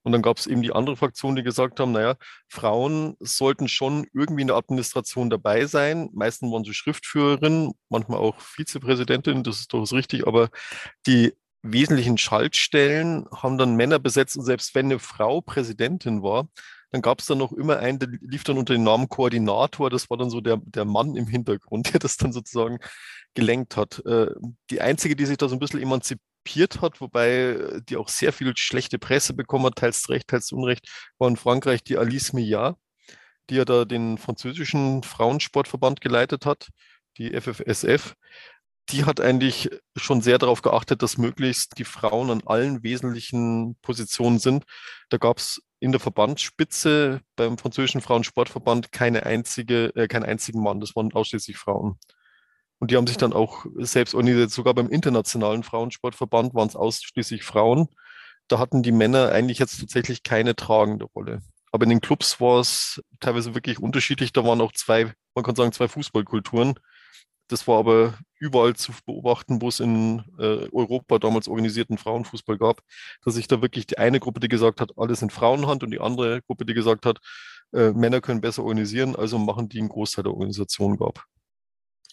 Und dann gab es eben die andere Fraktion, die gesagt haben, naja, Frauen sollten schon irgendwie in der Administration dabei sein. Meistens waren sie Schriftführerinnen, manchmal auch Vizepräsidentin, das ist durchaus richtig, aber die wesentlichen Schaltstellen haben dann Männer besetzt und selbst wenn eine Frau Präsidentin war, dann gab es dann noch immer einen, der lief dann unter dem Namen Koordinator. Das war dann so der, der Mann im Hintergrund, der das dann sozusagen gelenkt hat. Äh, die einzige, die sich da so ein bisschen emanzipiert hat, wobei die auch sehr viel schlechte Presse bekommen hat, teils recht, teils unrecht, war in Frankreich die Alice Millard, die ja da den französischen Frauensportverband geleitet hat, die FFSF die hat eigentlich schon sehr darauf geachtet, dass möglichst die Frauen an allen wesentlichen Positionen sind. Da gab es in der Verbandsspitze beim französischen Frauensportverband keine einzige, äh, keinen einzigen Mann. Das waren ausschließlich Frauen. Und die haben sich dann auch selbst organisiert. Sogar beim internationalen Frauensportverband waren es ausschließlich Frauen. Da hatten die Männer eigentlich jetzt tatsächlich keine tragende Rolle. Aber in den Clubs war es teilweise wirklich unterschiedlich. Da waren auch zwei, man kann sagen, zwei Fußballkulturen. Das war aber überall zu beobachten, wo es in äh, Europa damals organisierten Frauenfußball gab, dass sich da wirklich die eine Gruppe, die gesagt hat, alles in Frauenhand und die andere Gruppe, die gesagt hat, äh, Männer können besser organisieren, also machen die einen Großteil der Organisation gab.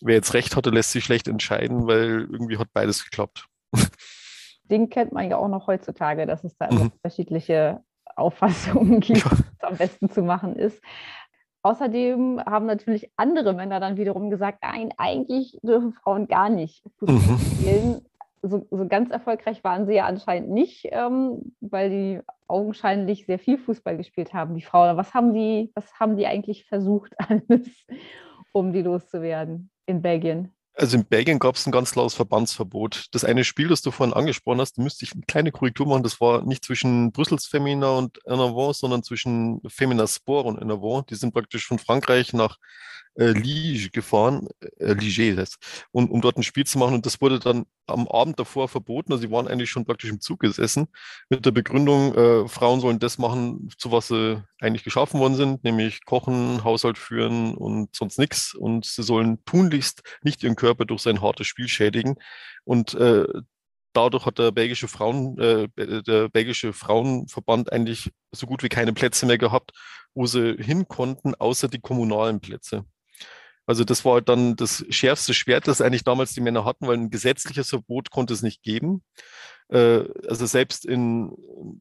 Wer jetzt recht hatte, lässt sich schlecht entscheiden, weil irgendwie hat beides geklappt. Den kennt man ja auch noch heutzutage, dass es da mhm. unterschiedliche Auffassungen gibt, ja. was am besten zu machen ist. Außerdem haben natürlich andere Männer dann wiederum gesagt, nein, eigentlich dürfen Frauen gar nicht Fußball mhm. spielen. So, so, ganz erfolgreich waren sie ja anscheinend nicht, ähm, weil sie augenscheinlich sehr viel Fußball gespielt haben, die Frauen. Was haben die, was haben die eigentlich versucht alles, um die loszuwerden in Belgien? Also in Belgien gab es ein ganz klares Verbandsverbot. Das eine Spiel, das du vorhin angesprochen hast, da müsste ich eine kleine Korrektur machen. Das war nicht zwischen Brüssels Femina und Enervant, sondern zwischen Femina Sport und Enervant. Die sind praktisch von Frankreich nach äh, Liege gefahren, äh, Liege das, und, um dort ein Spiel zu machen. Und das wurde dann am Abend davor verboten. Also sie waren eigentlich schon praktisch im Zug gesessen mit der Begründung, äh, Frauen sollen das machen, zu was sie eigentlich geschaffen worden sind, nämlich kochen, Haushalt führen und sonst nichts. Und sie sollen tunlichst nicht ihren Körper durch sein hartes Spiel schädigen. Und äh, dadurch hat der belgische Frauen, äh, der belgische Frauenverband eigentlich so gut wie keine Plätze mehr gehabt, wo sie hin konnten, außer die kommunalen Plätze. Also das war dann das schärfste Schwert, das eigentlich damals die Männer hatten, weil ein gesetzliches Verbot konnte es nicht geben. Äh, also selbst in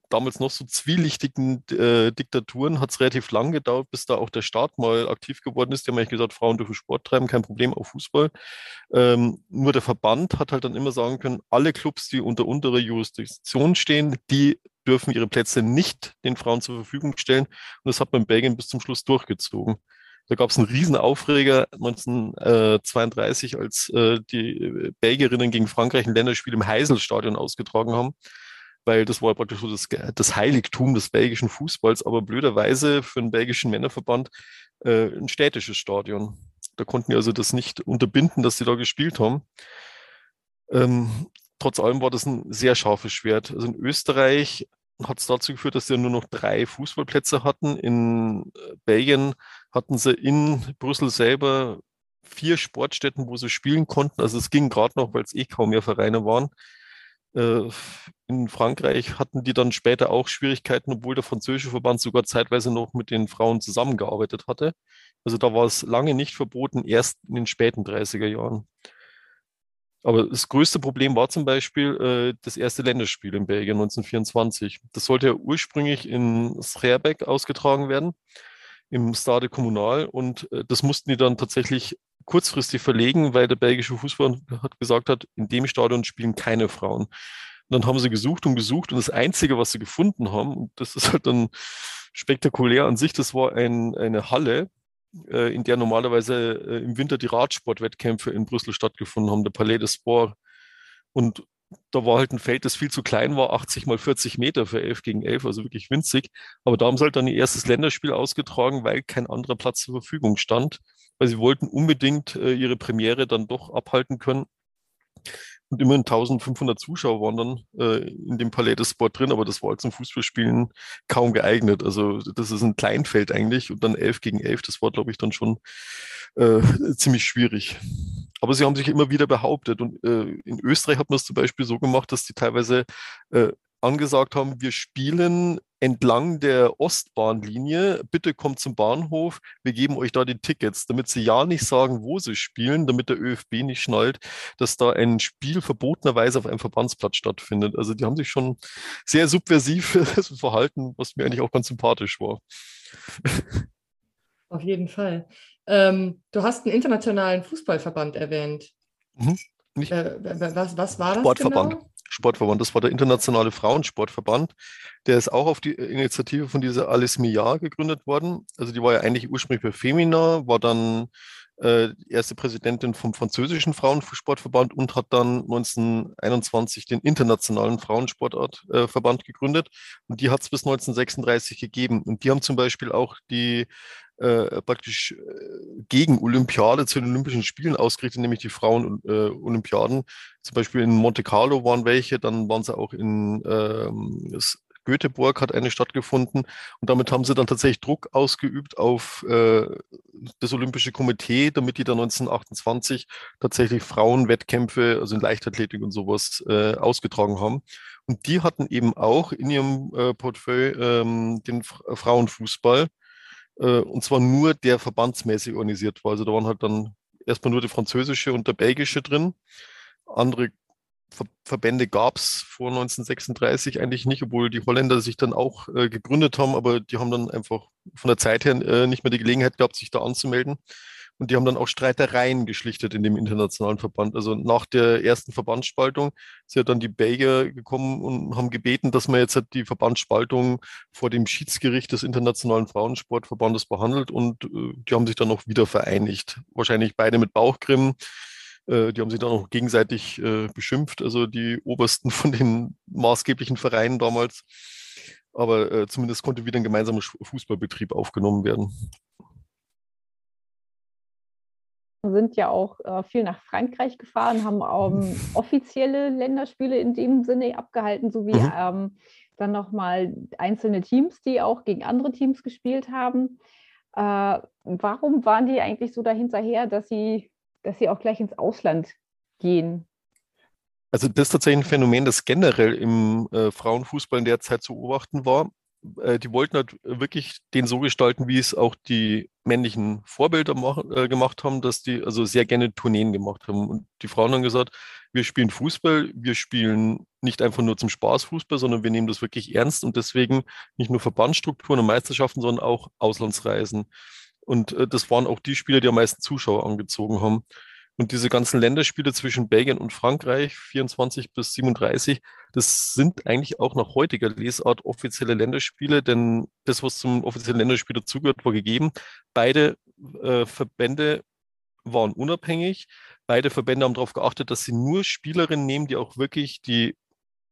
damals noch so zwielichtigen äh, Diktaturen hat es relativ lang gedauert, bis da auch der Staat mal aktiv geworden ist. Die haben eigentlich gesagt, Frauen dürfen Sport treiben, kein Problem, auch Fußball. Ähm, nur der Verband hat halt dann immer sagen können, alle Clubs, die unter unterer Jurisdiktion stehen, die dürfen ihre Plätze nicht den Frauen zur Verfügung stellen. Und das hat man in Belgien bis zum Schluss durchgezogen. Da gab es einen riesen Aufreger 1932, als äh, die Belgierinnen gegen Frankreich ein Länderspiel im Heiselstadion ausgetragen haben, weil das war praktisch so das, das Heiligtum des belgischen Fußballs, aber blöderweise für den belgischen Männerverband äh, ein städtisches Stadion. Da konnten die also das nicht unterbinden, dass sie da gespielt haben. Ähm, trotz allem war das ein sehr scharfes Schwert. Also in Österreich hat es dazu geführt, dass sie nur noch drei Fußballplätze hatten. In äh, Belgien hatten sie in Brüssel selber vier Sportstätten, wo sie spielen konnten. Also es ging gerade noch, weil es eh kaum mehr Vereine waren. Äh, in Frankreich hatten die dann später auch Schwierigkeiten, obwohl der französische Verband sogar zeitweise noch mit den Frauen zusammengearbeitet hatte. Also da war es lange nicht verboten, erst in den späten 30er Jahren. Aber das größte Problem war zum Beispiel äh, das erste Länderspiel in Belgien 1924. Das sollte ja ursprünglich in Scherbeck ausgetragen werden, im Stade Kommunal. Und äh, das mussten die dann tatsächlich kurzfristig verlegen, weil der belgische Fußball hat gesagt hat, in dem Stadion spielen keine Frauen. Und dann haben sie gesucht und gesucht und das Einzige, was sie gefunden haben, und das ist halt dann spektakulär an sich, das war ein, eine Halle, äh, in der normalerweise äh, im Winter die Radsportwettkämpfe in Brüssel stattgefunden haben, der Palais des Sports. Und da war halt ein Feld, das viel zu klein war, 80 mal 40 Meter für 11 gegen 11, also wirklich winzig. Aber da haben sie halt dann ihr erstes Länderspiel ausgetragen, weil kein anderer Platz zur Verfügung stand, weil sie wollten unbedingt äh, ihre Premiere dann doch abhalten können. Und immerhin 1500 Zuschauer waren dann äh, in dem Palais des Sport drin, aber das war zum Fußballspielen kaum geeignet. Also das ist ein Kleinfeld eigentlich und dann 11 gegen 11, das war, glaube ich, dann schon äh, ziemlich schwierig. Aber sie haben sich immer wieder behauptet und äh, in Österreich hat man es zum Beispiel so gemacht, dass die teilweise äh, angesagt haben, wir spielen entlang der Ostbahnlinie, bitte kommt zum Bahnhof, wir geben euch da die Tickets, damit sie ja nicht sagen, wo sie spielen, damit der ÖFB nicht schnallt, dass da ein Spiel verbotenerweise auf einem Verbandsplatz stattfindet. Also die haben sich schon sehr subversiv verhalten, was mir eigentlich auch ganz sympathisch war. Auf jeden Fall. Ähm, du hast einen internationalen Fußballverband erwähnt. Mhm. Äh, was, was war das Sportverband. Genau? Sportverband. Das war der Internationale Frauensportverband. Der ist auch auf die Initiative von dieser Alice Millard gegründet worden. Also die war ja eigentlich ursprünglich bei Femina, war dann äh, erste Präsidentin vom französischen Frauensportverband und hat dann 1921 den Internationalen Frauensportverband äh, gegründet. Und die hat es bis 1936 gegeben. Und die haben zum Beispiel auch die äh, praktisch äh, gegen Olympiade zu den Olympischen Spielen ausgerichtet, nämlich die Frauen-Olympiaden. Äh, Zum Beispiel in Monte Carlo waren welche, dann waren sie auch in ähm, Göteborg hat eine stattgefunden und damit haben sie dann tatsächlich Druck ausgeübt auf äh, das Olympische Komitee, damit die dann 1928 tatsächlich Frauenwettkämpfe, also in Leichtathletik und sowas, äh, ausgetragen haben. Und die hatten eben auch in ihrem äh, Portfolio ähm, den F Frauenfußball äh, und zwar nur der verbandsmäßig organisiert war. Also da waren halt dann erstmal nur die französische und der belgische drin. Andere Ver Verbände gab es vor 1936 eigentlich nicht, obwohl die Holländer sich dann auch äh, gegründet haben, aber die haben dann einfach von der Zeit her äh, nicht mehr die Gelegenheit gehabt, sich da anzumelden. Und die haben dann auch Streitereien geschlichtet in dem internationalen Verband. Also nach der ersten Verbandsspaltung sind dann die Belgier gekommen und haben gebeten, dass man jetzt halt die Verbandsspaltung vor dem Schiedsgericht des Internationalen Frauensportverbandes behandelt. Und äh, die haben sich dann auch wieder vereinigt. Wahrscheinlich beide mit Bauchgrimm. Äh, die haben sich dann auch gegenseitig äh, beschimpft, also die Obersten von den maßgeblichen Vereinen damals. Aber zumindest konnte wieder ein gemeinsamer Fußballbetrieb aufgenommen werden sind ja auch äh, viel nach Frankreich gefahren, haben ähm, offizielle Länderspiele in dem Sinne abgehalten, sowie mhm. ähm, dann nochmal einzelne Teams, die auch gegen andere Teams gespielt haben. Äh, warum waren die eigentlich so dahinterher, dass sie, dass sie auch gleich ins Ausland gehen? Also das ist tatsächlich ein Phänomen, das generell im äh, Frauenfußball in der Zeit zu beobachten war. Äh, die wollten halt wirklich den so gestalten, wie es auch die männlichen Vorbilder machen, äh, gemacht haben, dass die also sehr gerne Tourneen gemacht haben. Und die Frauen haben gesagt, wir spielen Fußball, wir spielen nicht einfach nur zum Spaß Fußball, sondern wir nehmen das wirklich ernst und deswegen nicht nur Verbandsstrukturen und Meisterschaften, sondern auch Auslandsreisen. Und äh, das waren auch die Spieler, die am meisten Zuschauer angezogen haben. Und diese ganzen Länderspiele zwischen Belgien und Frankreich, 24 bis 37, das sind eigentlich auch nach heutiger Lesart offizielle Länderspiele, denn das, was zum offiziellen Länderspiel dazugehört, war gegeben. Beide äh, Verbände waren unabhängig. Beide Verbände haben darauf geachtet, dass sie nur Spielerinnen nehmen, die auch wirklich die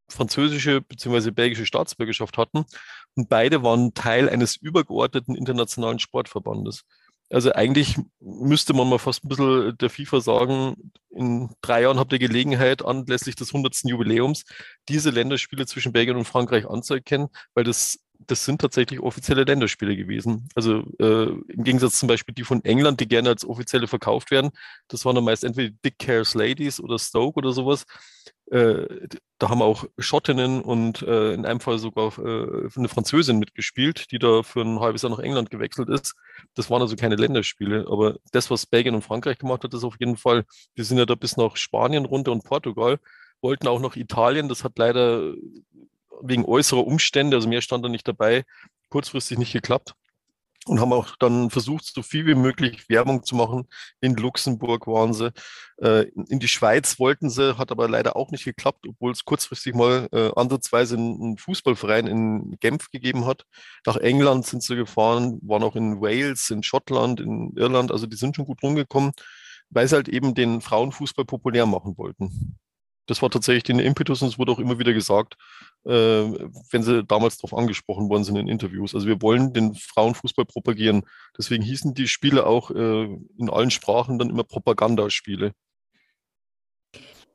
französische bzw. belgische Staatsbürgerschaft hatten. Und beide waren Teil eines übergeordneten internationalen Sportverbandes. Also eigentlich müsste man mal fast ein bisschen der FIFA sagen, in drei Jahren habt ihr Gelegenheit, anlässlich des 100. Jubiläums diese Länderspiele zwischen Belgien und Frankreich anzuerkennen, weil das, das sind tatsächlich offizielle Länderspiele gewesen. Also äh, im Gegensatz zum Beispiel die von England, die gerne als offizielle verkauft werden, das waren dann meist entweder Dick Cares Ladies oder Stoke oder sowas. Äh, da haben auch Schottinnen und äh, in einem Fall sogar äh, eine Französin mitgespielt, die da für ein halbes Jahr nach England gewechselt ist. Das waren also keine Länderspiele, aber das, was Belgien und Frankreich gemacht hat, ist auf jeden Fall, wir sind ja da bis nach Spanien runter und Portugal, wollten auch nach Italien, das hat leider wegen äußerer Umstände, also mehr stand da nicht dabei, kurzfristig nicht geklappt und haben auch dann versucht, so viel wie möglich Werbung zu machen. In Luxemburg waren sie. Äh, in die Schweiz wollten sie, hat aber leider auch nicht geklappt, obwohl es kurzfristig mal äh, ansatzweise einen Fußballverein in Genf gegeben hat. Nach England sind sie gefahren, waren auch in Wales, in Schottland, in Irland. Also die sind schon gut rumgekommen, weil sie halt eben den Frauenfußball populär machen wollten. Das war tatsächlich den Impetus und es wurde auch immer wieder gesagt, äh, wenn sie damals darauf angesprochen worden sind in Interviews. Also wir wollen den Frauenfußball propagieren. Deswegen hießen die Spiele auch äh, in allen Sprachen dann immer Propagandaspiele.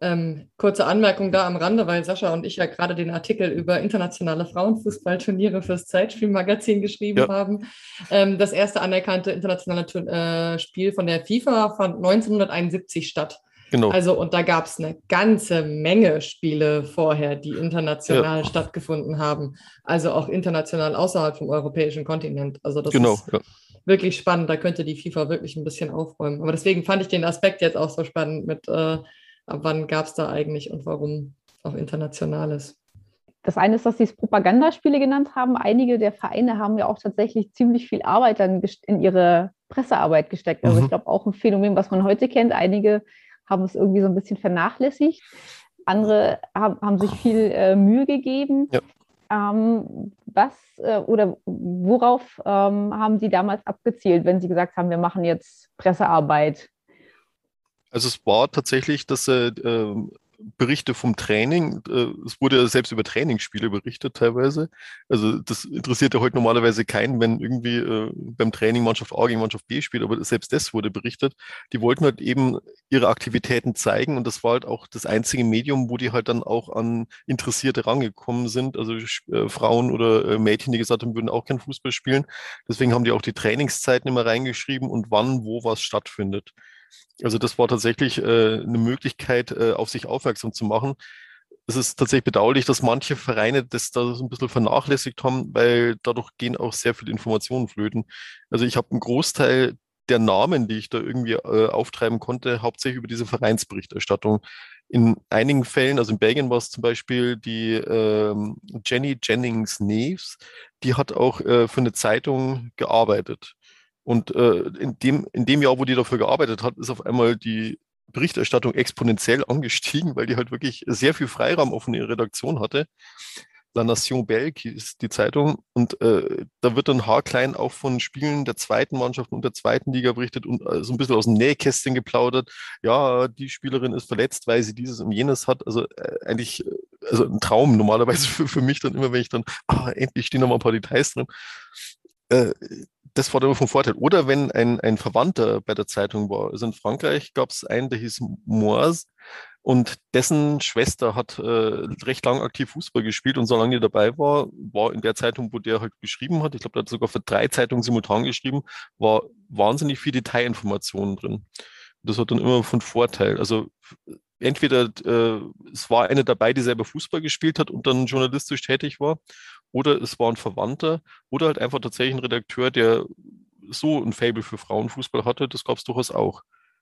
Ähm, kurze Anmerkung da am Rande, weil Sascha und ich ja gerade den Artikel über internationale Frauenfußballturniere fürs Zeitspielmagazin geschrieben ja. haben. Ähm, das erste anerkannte internationale äh, Spiel von der FIFA fand 1971 statt. Genau. Also, und da gab es eine ganze Menge Spiele vorher, die international ja. stattgefunden haben. Also auch international außerhalb vom europäischen Kontinent. Also, das genau, ist ja. wirklich spannend. Da könnte die FIFA wirklich ein bisschen aufräumen. Aber deswegen fand ich den Aspekt jetzt auch so spannend mit, äh, ab wann gab es da eigentlich und warum auch internationales. Das eine ist, dass Sie es Propagandaspiele genannt haben. Einige der Vereine haben ja auch tatsächlich ziemlich viel Arbeit dann in ihre Pressearbeit gesteckt. Also mhm. ich glaube auch ein Phänomen, was man heute kennt. Einige haben es irgendwie so ein bisschen vernachlässigt. Andere haben, haben sich viel äh, Mühe gegeben. Ja. Ähm, was äh, oder worauf ähm, haben Sie damals abgezielt, wenn Sie gesagt haben, wir machen jetzt Pressearbeit? Also es war tatsächlich, dass äh, ähm, Berichte vom Training. Äh, es wurde ja selbst über Trainingsspiele berichtet teilweise. Also das interessiert ja heute normalerweise keinen, wenn irgendwie äh, beim Training Mannschaft A gegen Mannschaft B spielt, aber selbst das wurde berichtet. Die wollten halt eben ihre Aktivitäten zeigen und das war halt auch das einzige Medium, wo die halt dann auch an Interessierte rangekommen sind. Also äh, Frauen oder Mädchen, die gesagt haben, würden auch kein Fußball spielen. Deswegen haben die auch die Trainingszeiten immer reingeschrieben und wann, wo was stattfindet. Also das war tatsächlich äh, eine Möglichkeit, äh, auf sich aufmerksam zu machen. Es ist tatsächlich bedauerlich, dass manche Vereine das da so ein bisschen vernachlässigt haben, weil dadurch gehen auch sehr viele Informationen flöten. Also ich habe einen Großteil der Namen, die ich da irgendwie äh, auftreiben konnte, hauptsächlich über diese Vereinsberichterstattung. In einigen Fällen, also in Belgien war es zum Beispiel die ähm, Jenny Jennings Neves, die hat auch äh, für eine Zeitung gearbeitet. Und äh, in, dem, in dem Jahr, wo die dafür gearbeitet hat, ist auf einmal die Berichterstattung exponentiell angestiegen, weil die halt wirklich sehr viel Freiraum auf ihrer Redaktion hatte. La Nation Belge ist die Zeitung und äh, da wird dann haarklein auch von Spielen der zweiten Mannschaft und der zweiten Liga berichtet und äh, so ein bisschen aus dem Nähkästchen geplaudert. Ja, die Spielerin ist verletzt, weil sie dieses und jenes hat. Also äh, eigentlich äh, also ein Traum normalerweise für, für mich dann immer, wenn ich dann, ah, endlich stehen noch mal ein paar Details drin. Das war immer vom Vorteil. Oder wenn ein, ein Verwandter bei der Zeitung war. Also in Frankreich gab es einen, der hieß Moise und dessen Schwester hat äh, recht lang aktiv Fußball gespielt und solange er dabei war, war in der Zeitung, wo der halt geschrieben hat, ich glaube, der hat sogar für drei Zeitungen simultan geschrieben, war wahnsinnig viel Detailinformationen drin. Das hat dann immer von Vorteil. Also entweder äh, es war eine dabei, die selber Fußball gespielt hat und dann journalistisch tätig war, oder es war ein Verwandter oder halt einfach tatsächlich ein Redakteur, der so ein Fable für Frauenfußball hatte. Das gab es durchaus auch.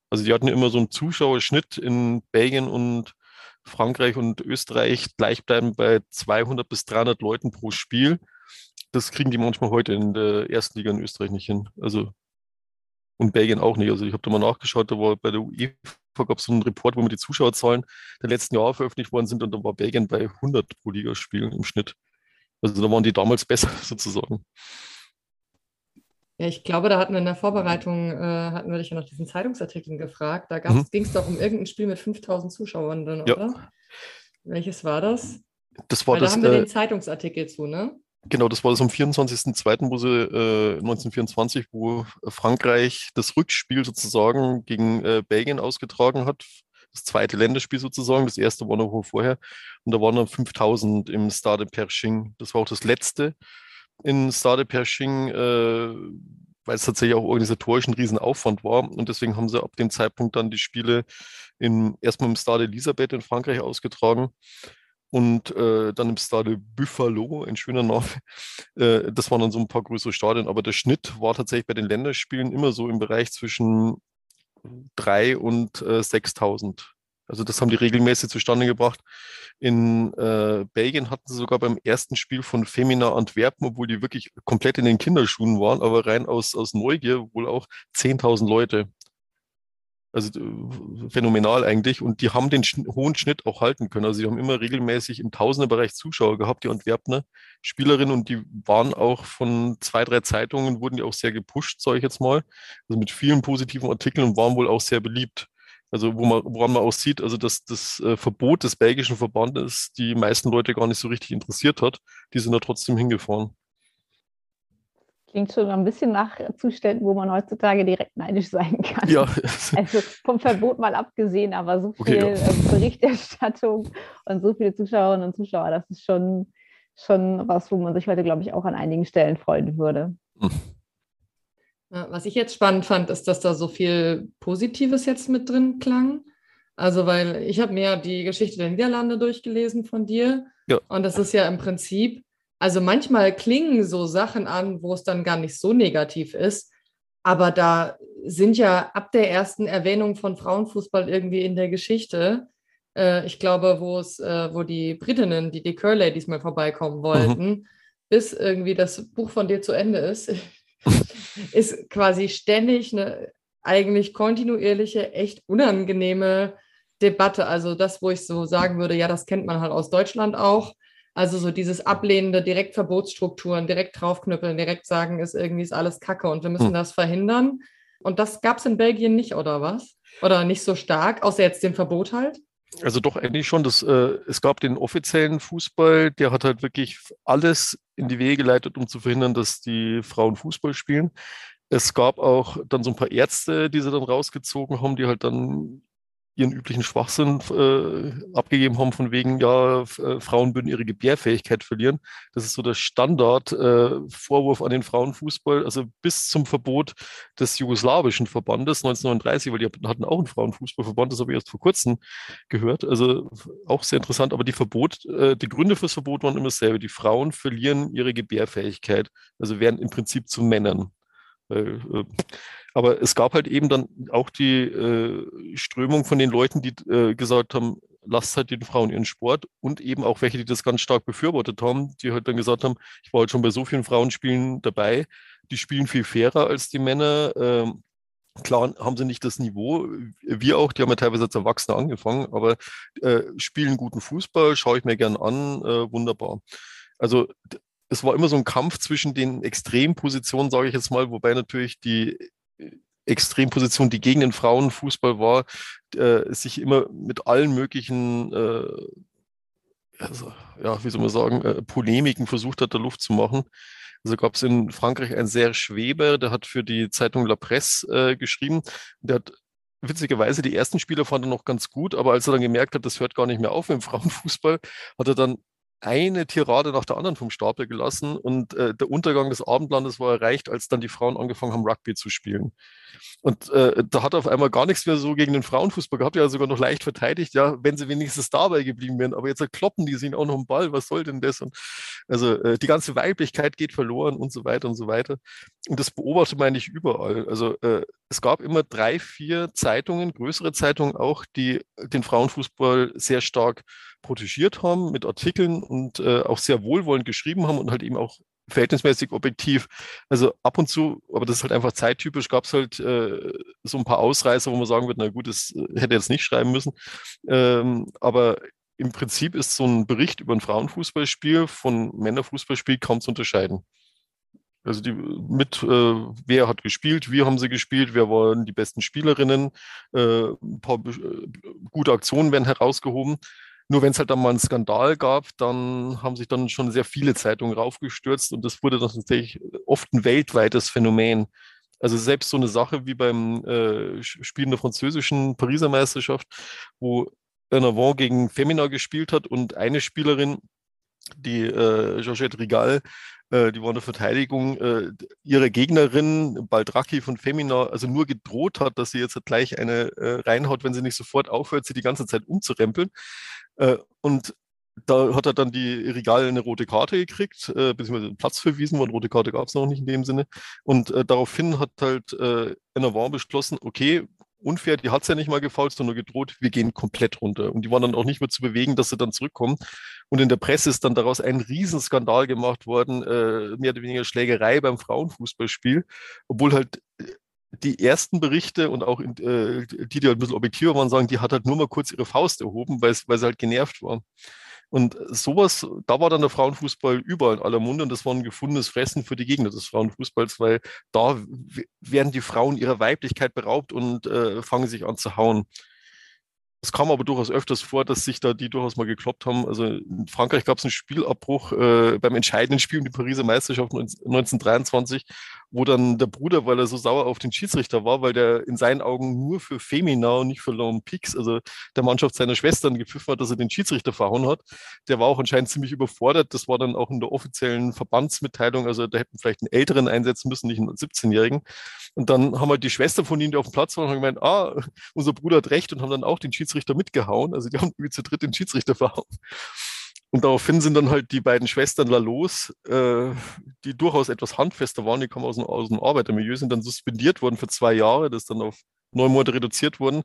Also die hatten immer so einen Zuschauerschnitt in Belgien und Frankreich und Österreich gleichbleibend bei 200 bis 300 Leuten pro Spiel. Das kriegen die manchmal heute in der ersten Liga in Österreich nicht hin. Also und Belgien auch nicht. Also ich habe da mal nachgeschaut, da war bei der UEFA gab es so einen Report, wo mir die Zuschauerzahlen der letzten Jahre veröffentlicht worden sind und da war Belgien bei 100 pro Ligaspielen im Schnitt. Also da waren die damals besser sozusagen. Ja, ich glaube, da hatten wir in der Vorbereitung, äh, hatten wir dich ja nach diesen Zeitungsartikeln gefragt. Da mhm. ging es doch um irgendein Spiel mit 5000 Zuschauern dann, ja. oder? Welches war das? Das war Weil das. Da haben wir äh, den Zeitungsartikel zu, ne? Genau, das war das am 24.02., wo sie äh, 1924, wo Frankreich das Rückspiel sozusagen gegen äh, Belgien ausgetragen hat. Das zweite Länderspiel sozusagen. Das erste war noch vorher. Und da waren dann 5000 im Stade Pershing. Das war auch das letzte in Stade Pershing, äh, weil es tatsächlich auch organisatorisch ein Riesenaufwand war. Und deswegen haben sie ab dem Zeitpunkt dann die Spiele in, erstmal im Stade Elisabeth in Frankreich ausgetragen und äh, dann im Stade Buffalo, ein schöner Name. Äh, das waren dann so ein paar größere Stadien, aber der Schnitt war tatsächlich bei den Länderspielen immer so im Bereich zwischen 3 und äh, 6.000. Also das haben die regelmäßig zustande gebracht. In äh, Belgien hatten sie sogar beim ersten Spiel von Femina Antwerpen, obwohl die wirklich komplett in den Kinderschuhen waren, aber rein aus, aus Neugier wohl auch 10.000 Leute. Also äh, phänomenal eigentlich. Und die haben den hohen Schnitt auch halten können. Also sie haben immer regelmäßig im Tausenderbereich Zuschauer gehabt, die Antwerpner Spielerinnen. Und die waren auch von zwei, drei Zeitungen, wurden die auch sehr gepusht, sage ich jetzt mal. Also mit vielen positiven Artikeln und waren wohl auch sehr beliebt. Also wo man, woran man auch sieht, also dass das äh, Verbot des belgischen Verbandes die meisten Leute gar nicht so richtig interessiert hat. Die sind da trotzdem hingefahren. Klingt schon ein bisschen nach Zuständen, wo man heutzutage direkt neidisch sein kann. Ja. Also vom Verbot mal abgesehen, aber so viel okay, ja. Ähm, Berichterstattung und so viele Zuschauerinnen und Zuschauer, das ist schon, schon was, wo man sich heute, glaube ich, auch an einigen Stellen freuen würde. Hm. Was ich jetzt spannend fand, ist, dass da so viel Positives jetzt mit drin klang. Also, weil ich habe mir die Geschichte der Niederlande durchgelesen von dir. Ja. Und das ist ja im Prinzip also manchmal klingen so Sachen an, wo es dann gar nicht so negativ ist, aber da sind ja ab der ersten Erwähnung von Frauenfußball irgendwie in der Geschichte, äh, ich glaube, wo es, äh, wo die Britinnen, die Decor Ladies mal vorbeikommen wollten, mhm. bis irgendwie das Buch von dir zu Ende ist, ist quasi ständig eine eigentlich kontinuierliche, echt unangenehme Debatte. Also das, wo ich so sagen würde, ja, das kennt man halt aus Deutschland auch. Also so dieses ablehnende Direktverbotsstrukturen, direkt draufknüppeln, direkt sagen, ist irgendwie ist alles Kacke und wir müssen hm. das verhindern. Und das gab es in Belgien nicht, oder was? Oder nicht so stark, außer jetzt dem Verbot halt? Also doch eigentlich schon. Das, äh, es gab den offiziellen Fußball, der hat halt wirklich alles in die Wege geleitet, um zu verhindern, dass die Frauen Fußball spielen. Es gab auch dann so ein paar Ärzte, die sie dann rausgezogen haben, die halt dann ihren üblichen Schwachsinn äh, abgegeben haben, von wegen, ja, äh, Frauen würden ihre Gebärfähigkeit verlieren. Das ist so der Standard-Vorwurf äh, an den Frauenfußball, also bis zum Verbot des jugoslawischen Verbandes 1939, weil die hatten auch einen Frauenfußballverband, das habe ich erst vor kurzem gehört. Also auch sehr interessant, aber die Verbot, äh, die Gründe fürs Verbot waren immer dasselbe. Die Frauen verlieren ihre Gebärfähigkeit, also werden im Prinzip zu Männern. Äh, aber es gab halt eben dann auch die äh, Strömung von den Leuten, die äh, gesagt haben, lasst halt den Frauen ihren Sport und eben auch welche, die das ganz stark befürwortet haben, die halt dann gesagt haben, ich war halt schon bei so vielen Frauenspielen dabei, die spielen viel fairer als die Männer. Ähm, Klar haben sie nicht das Niveau, wir auch, die haben ja teilweise als Erwachsene angefangen, aber äh, spielen guten Fußball, schaue ich mir gern an, äh, wunderbar. Also es war immer so ein Kampf zwischen den Extrempositionen, sage ich jetzt mal, wobei natürlich die äh, Extremposition, die gegen den Frauenfußball war, äh, sich immer mit allen möglichen, äh, also, ja, wie soll man sagen, äh, Polemiken versucht hat, der Luft zu machen. Also gab es in Frankreich einen sehr Schweber, der hat für die Zeitung La Presse äh, geschrieben. Der hat witzigerweise die ersten Spieler fand er noch ganz gut, aber als er dann gemerkt hat, das hört gar nicht mehr auf im Frauenfußball, hat er dann eine Tirade nach der anderen vom Stapel gelassen und äh, der Untergang des Abendlandes war erreicht, als dann die Frauen angefangen haben, Rugby zu spielen. Und äh, da hat er auf einmal gar nichts mehr so gegen den Frauenfußball gehabt, ja sogar noch leicht verteidigt, ja, wenn sie wenigstens dabei geblieben wären. Aber jetzt kloppen die sich auch noch einen Ball, was soll denn das? Und also äh, die ganze Weiblichkeit geht verloren und so weiter und so weiter. Und das beobachtet man eigentlich überall. Also äh, es gab immer drei, vier Zeitungen, größere Zeitungen auch, die den Frauenfußball sehr stark protegiert haben mit Artikeln und äh, auch sehr wohlwollend geschrieben haben und halt eben auch verhältnismäßig objektiv. Also ab und zu, aber das ist halt einfach zeittypisch, gab es halt äh, so ein paar Ausreißer, wo man sagen wird, na gut, das äh, hätte jetzt nicht schreiben müssen. Ähm, aber im Prinzip ist so ein Bericht über ein Frauenfußballspiel von Männerfußballspiel kaum zu unterscheiden. Also die mit, äh, wer hat gespielt, wie haben sie gespielt, wer waren die besten Spielerinnen, äh, ein paar äh, gute Aktionen werden herausgehoben. Nur wenn es halt dann mal einen Skandal gab, dann haben sich dann schon sehr viele Zeitungen raufgestürzt und das wurde dann tatsächlich oft ein weltweites Phänomen. Also selbst so eine Sache wie beim äh, Spielen der französischen Pariser Meisterschaft, wo Navon gegen Femina gespielt hat und eine Spielerin, die äh, Georgette Rigal, äh, die war in der Verteidigung, äh, ihre Gegnerin Baldraki von Femina also nur gedroht hat, dass sie jetzt gleich eine äh, reinhaut, wenn sie nicht sofort aufhört, sie die ganze Zeit umzurempeln. Äh, und da hat er dann die Regal eine rote Karte gekriegt, äh, beziehungsweise Platz verwiesen, weil eine rote Karte gab es noch nicht in dem Sinne. Und äh, daraufhin hat halt äh, Enervant beschlossen, okay, unfair, die hat es ja nicht mal gefault, sondern nur gedroht, wir gehen komplett runter. Und die waren dann auch nicht mehr zu bewegen, dass sie dann zurückkommen. Und in der Presse ist dann daraus ein Riesenskandal gemacht worden, äh, mehr oder weniger Schlägerei beim Frauenfußballspiel, obwohl halt äh, die ersten Berichte und auch in, äh, die, die halt ein bisschen objektiver waren, sagen, die hat halt nur mal kurz ihre Faust erhoben, weil, weil sie halt genervt war. Und sowas, da war dann der Frauenfußball überall in aller Munde und das war ein gefundenes Fressen für die Gegner des Frauenfußballs, weil da werden die Frauen ihrer Weiblichkeit beraubt und äh, fangen sich an zu hauen. Es kam aber durchaus öfters vor, dass sich da die durchaus mal gekloppt haben. Also in Frankreich gab es einen Spielabbruch äh, beim entscheidenden Spiel um die Pariser Meisterschaft 1923, wo dann der Bruder, weil er so sauer auf den Schiedsrichter war, weil der in seinen Augen nur für Femina und nicht für L'Olympique, also der Mannschaft seiner Schwestern, gepfiffen hat, dass er den Schiedsrichter verhauen hat. Der war auch anscheinend ziemlich überfordert. Das war dann auch in der offiziellen Verbandsmitteilung. Also da hätten vielleicht einen Älteren einsetzen müssen, nicht einen 17-Jährigen. Und dann haben halt die Schwester von ihnen, die auf dem Platz waren, gemeint, ah, unser Bruder hat recht und haben dann auch den Schiedsrichter mitgehauen. Also die haben irgendwie zu dritt den Schiedsrichter verhauen. Und daraufhin sind dann halt die beiden Schwestern Lalos, äh, die durchaus etwas handfester waren, die kommen aus dem, aus dem Arbeitermilieu, sind dann suspendiert worden für zwei Jahre, das dann auf neun Monate reduziert worden.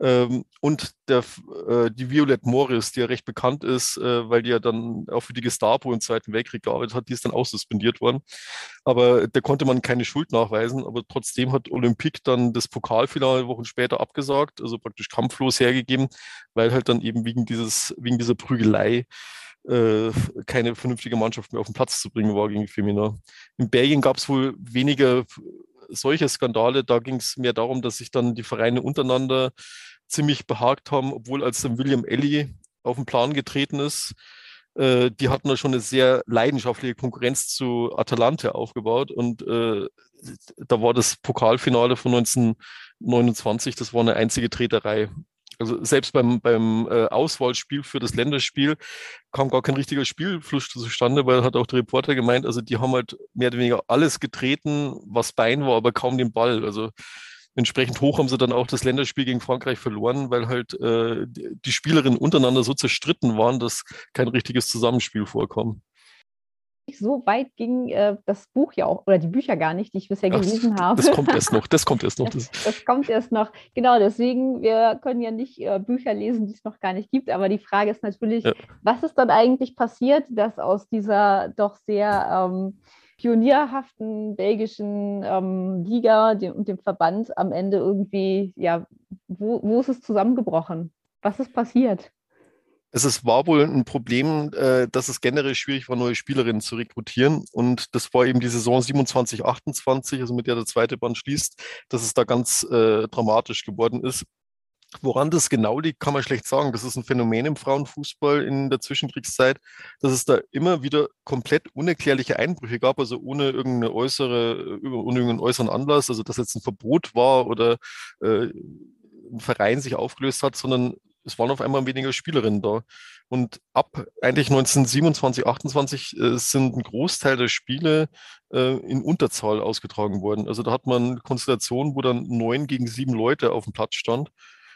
Ähm, und der, äh, die Violette Morris, die ja recht bekannt ist, äh, weil die ja dann auch für die Gestapo im Zweiten Weltkrieg gearbeitet hat, die ist dann auch suspendiert worden. Aber da konnte man keine Schuld nachweisen, aber trotzdem hat Olympique dann das Pokalfinale Wochen später abgesagt, also praktisch kampflos hergegeben, weil halt dann eben wegen dieses, wegen dieser Prügelei äh, keine vernünftige Mannschaft mehr auf den Platz zu bringen war gegen Femina. In Belgien gab es wohl weniger solche Skandale. Da ging es mehr darum, dass sich dann die Vereine untereinander ziemlich behagt haben, obwohl als dann William Ellie auf den Plan getreten ist, äh, die hatten da schon eine sehr leidenschaftliche Konkurrenz zu Atalante aufgebaut und äh, da war das Pokalfinale von 1929, das war eine einzige Treterei. Also selbst beim, beim äh, Auswahlspiel für das Länderspiel kam gar kein richtiger Spielfluss zustande, weil hat auch der Reporter gemeint, also die haben halt mehr oder weniger alles getreten, was Bein war, aber kaum den Ball. Also entsprechend hoch haben sie dann auch das Länderspiel gegen Frankreich verloren, weil halt äh, die Spielerinnen untereinander so zerstritten waren, dass kein richtiges Zusammenspiel vorkam so weit ging äh, das Buch ja auch, oder die Bücher gar nicht, die ich bisher gelesen Ach, habe. Das kommt erst noch, das kommt erst noch. Das, das kommt erst noch. Genau, deswegen, wir können ja nicht äh, Bücher lesen, die es noch gar nicht gibt, aber die Frage ist natürlich, ja. was ist dann eigentlich passiert, dass aus dieser doch sehr ähm, pionierhaften belgischen ähm, Liga dem, und dem Verband am Ende irgendwie, ja, wo, wo ist es zusammengebrochen? Was ist passiert? Es ist, war wohl ein Problem, äh, dass es generell schwierig war, neue Spielerinnen zu rekrutieren. Und das war eben die Saison 27, 28, also mit der der zweite Band schließt, dass es da ganz äh, dramatisch geworden ist. Woran das genau liegt, kann man schlecht sagen. Das ist ein Phänomen im Frauenfußball in der Zwischenkriegszeit, dass es da immer wieder komplett unerklärliche Einbrüche gab, also ohne irgendeine äußere, ohne irgendeinen äußeren Anlass, also dass jetzt ein Verbot war oder äh, ein Verein sich aufgelöst hat, sondern es waren auf einmal weniger Spielerinnen da. Und ab eigentlich 1927, 28 äh, sind ein Großteil der Spiele äh, in Unterzahl ausgetragen worden. Also da hat man Konstellationen, wo dann neun gegen sieben Leute auf dem Platz stand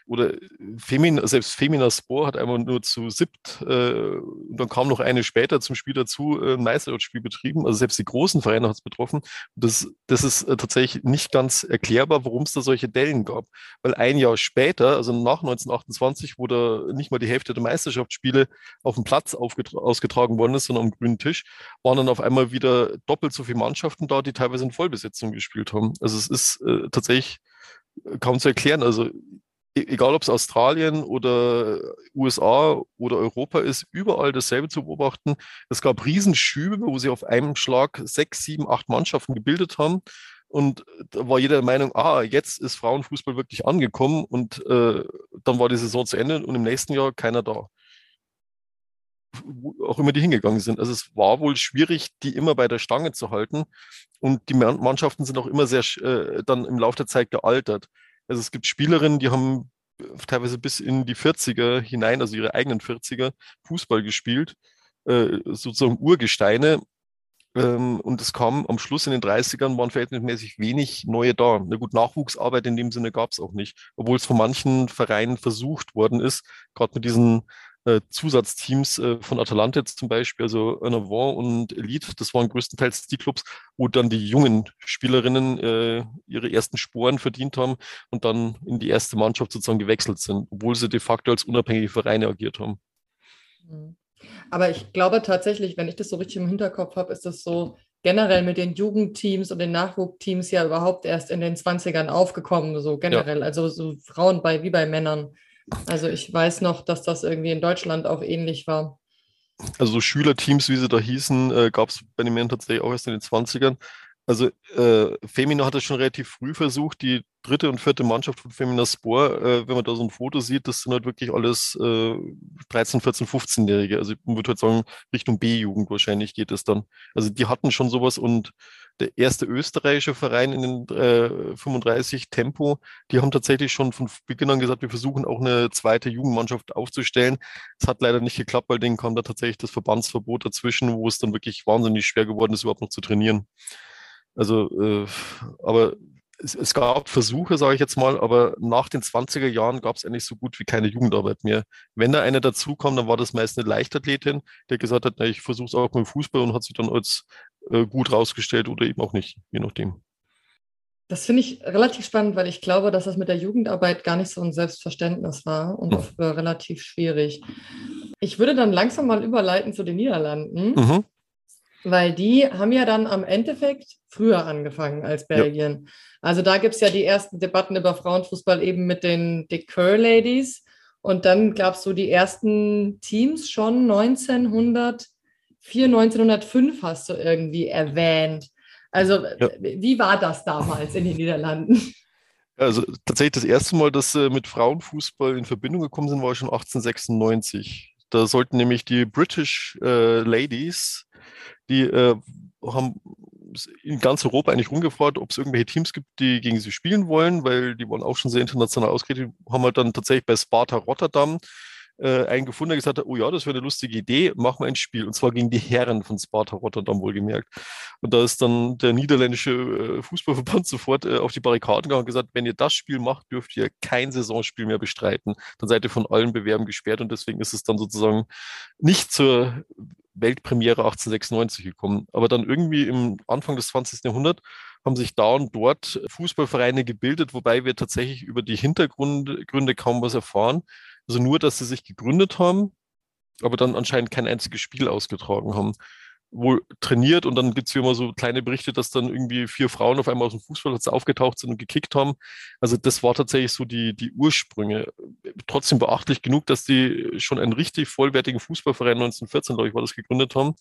oder Femin, selbst Femina Spor hat einmal nur zu siebt, äh, und dann kam noch eine später zum Spiel dazu, äh, Meisterschaftsspiel betrieben. Also selbst die großen Vereine hat es betroffen. Das, das ist äh, tatsächlich nicht ganz erklärbar, warum es da solche Dellen gab. Weil ein Jahr später, also nach 1928, wo da nicht mal die Hälfte der Meisterschaftsspiele auf dem Platz ausgetragen worden ist, sondern am grünen Tisch, waren dann auf einmal wieder doppelt so viele Mannschaften da, die teilweise in Vollbesetzung gespielt haben. Also es ist äh, tatsächlich kaum zu erklären. Also egal ob es Australien oder USA oder Europa ist, überall dasselbe zu beobachten. Es gab Riesenschübe, wo sie auf einem Schlag sechs, sieben, acht Mannschaften gebildet haben. Und da war jeder der Meinung, ah, jetzt ist Frauenfußball wirklich angekommen. Und äh, dann war die Saison zu Ende und im nächsten Jahr keiner da. wo auch immer die hingegangen sind. Also es war wohl schwierig, die immer bei der Stange zu halten. Und die Mannschaften sind auch immer sehr äh, dann im Laufe der Zeit gealtert. Also es gibt Spielerinnen, die haben teilweise bis in die 40er hinein, also ihre eigenen 40er, Fußball gespielt, äh, sozusagen Urgesteine. Ähm, und es kam am Schluss in den 30ern, waren verhältnismäßig wenig neue da. Na gut, Nachwuchsarbeit in dem Sinne gab es auch nicht, obwohl es von manchen Vereinen versucht worden ist, gerade mit diesen äh, Zusatzteams äh, von Atalanta jetzt zum Beispiel, also Navon und Elite, das waren größtenteils die Clubs, wo dann die jungen Spielerinnen äh, ihre ersten Sporen verdient haben und dann in die erste Mannschaft sozusagen gewechselt sind, obwohl sie de facto als unabhängige Vereine agiert haben. Mhm. Aber ich glaube tatsächlich, wenn ich das so richtig im Hinterkopf habe, ist das so generell mit den Jugendteams und den Nachwuchsteams ja überhaupt erst in den 20ern aufgekommen, so generell. Ja. Also so Frauen bei wie bei Männern. Also ich weiß noch, dass das irgendwie in Deutschland auch ähnlich war. Also so Schülerteams, wie sie da hießen, äh, gab es bei den Männern tatsächlich auch erst in den 20ern. Also äh, Femina hat das schon relativ früh versucht, die dritte und vierte Mannschaft von Femina Spor, äh, wenn man da so ein Foto sieht, das sind halt wirklich alles äh, 13, 14, 15-Jährige. Also man würde halt sagen, Richtung B-Jugend wahrscheinlich geht es dann. Also die hatten schon sowas und der erste österreichische Verein in den äh, 35 Tempo, die haben tatsächlich schon von Beginn an gesagt, wir versuchen auch eine zweite Jugendmannschaft aufzustellen. Es hat leider nicht geklappt, weil denen kam da tatsächlich das Verbandsverbot dazwischen, wo es dann wirklich wahnsinnig schwer geworden ist, überhaupt noch zu trainieren. Also, äh, aber es, es, gab Versuche, sage ich jetzt mal, aber nach den 20er Jahren gab es eigentlich so gut wie keine Jugendarbeit mehr. Wenn da eine dazu kam, dann war das meist eine Leichtathletin, der gesagt hat, na, ich versuche es auch mit Fußball und hat sich dann als äh, gut rausgestellt oder eben auch nicht, je nachdem. Das finde ich relativ spannend, weil ich glaube, dass das mit der Jugendarbeit gar nicht so ein Selbstverständnis war und mhm. relativ schwierig. Ich würde dann langsam mal überleiten zu den Niederlanden. Mhm. Weil die haben ja dann am Endeffekt früher angefangen als Belgien. Ja. Also da gibt es ja die ersten Debatten über Frauenfußball eben mit den Dick Kerr Ladies. Und dann gab es so die ersten Teams schon 1904, 1905 hast du irgendwie erwähnt. Also ja. wie war das damals in den Niederlanden? Also tatsächlich das erste Mal, dass sie mit Frauenfußball in Verbindung gekommen sind, war schon 1896. Da sollten nämlich die British äh, Ladies die äh, haben in ganz Europa eigentlich rumgefragt, ob es irgendwelche Teams gibt, die gegen sie spielen wollen, weil die waren auch schon sehr international ausgerichtet, haben halt dann tatsächlich bei Sparta Rotterdam äh, einen gefunden, der gesagt hat, oh ja, das wäre eine lustige Idee, machen wir ein Spiel. Und zwar gegen die Herren von Sparta Rotterdam wohlgemerkt. Und da ist dann der niederländische äh, Fußballverband sofort äh, auf die Barrikaden gegangen und gesagt, wenn ihr das Spiel macht, dürft ihr kein Saisonspiel mehr bestreiten. Dann seid ihr von allen Bewerben gesperrt und deswegen ist es dann sozusagen nicht zur Weltpremiere 1896 gekommen. Aber dann irgendwie im Anfang des 20. Jahrhunderts haben sich da und dort Fußballvereine gebildet, wobei wir tatsächlich über die Hintergründe kaum was erfahren. Also nur, dass sie sich gegründet haben, aber dann anscheinend kein einziges Spiel ausgetragen haben wohl trainiert und dann gibt es immer so kleine Berichte, dass dann irgendwie vier Frauen auf einmal aus dem Fußballplatz aufgetaucht sind und gekickt haben. Also das war tatsächlich so die, die Ursprünge. Trotzdem beachtlich genug, dass die schon einen richtig vollwertigen Fußballverein 1914, glaube ich, war das gegründet haben,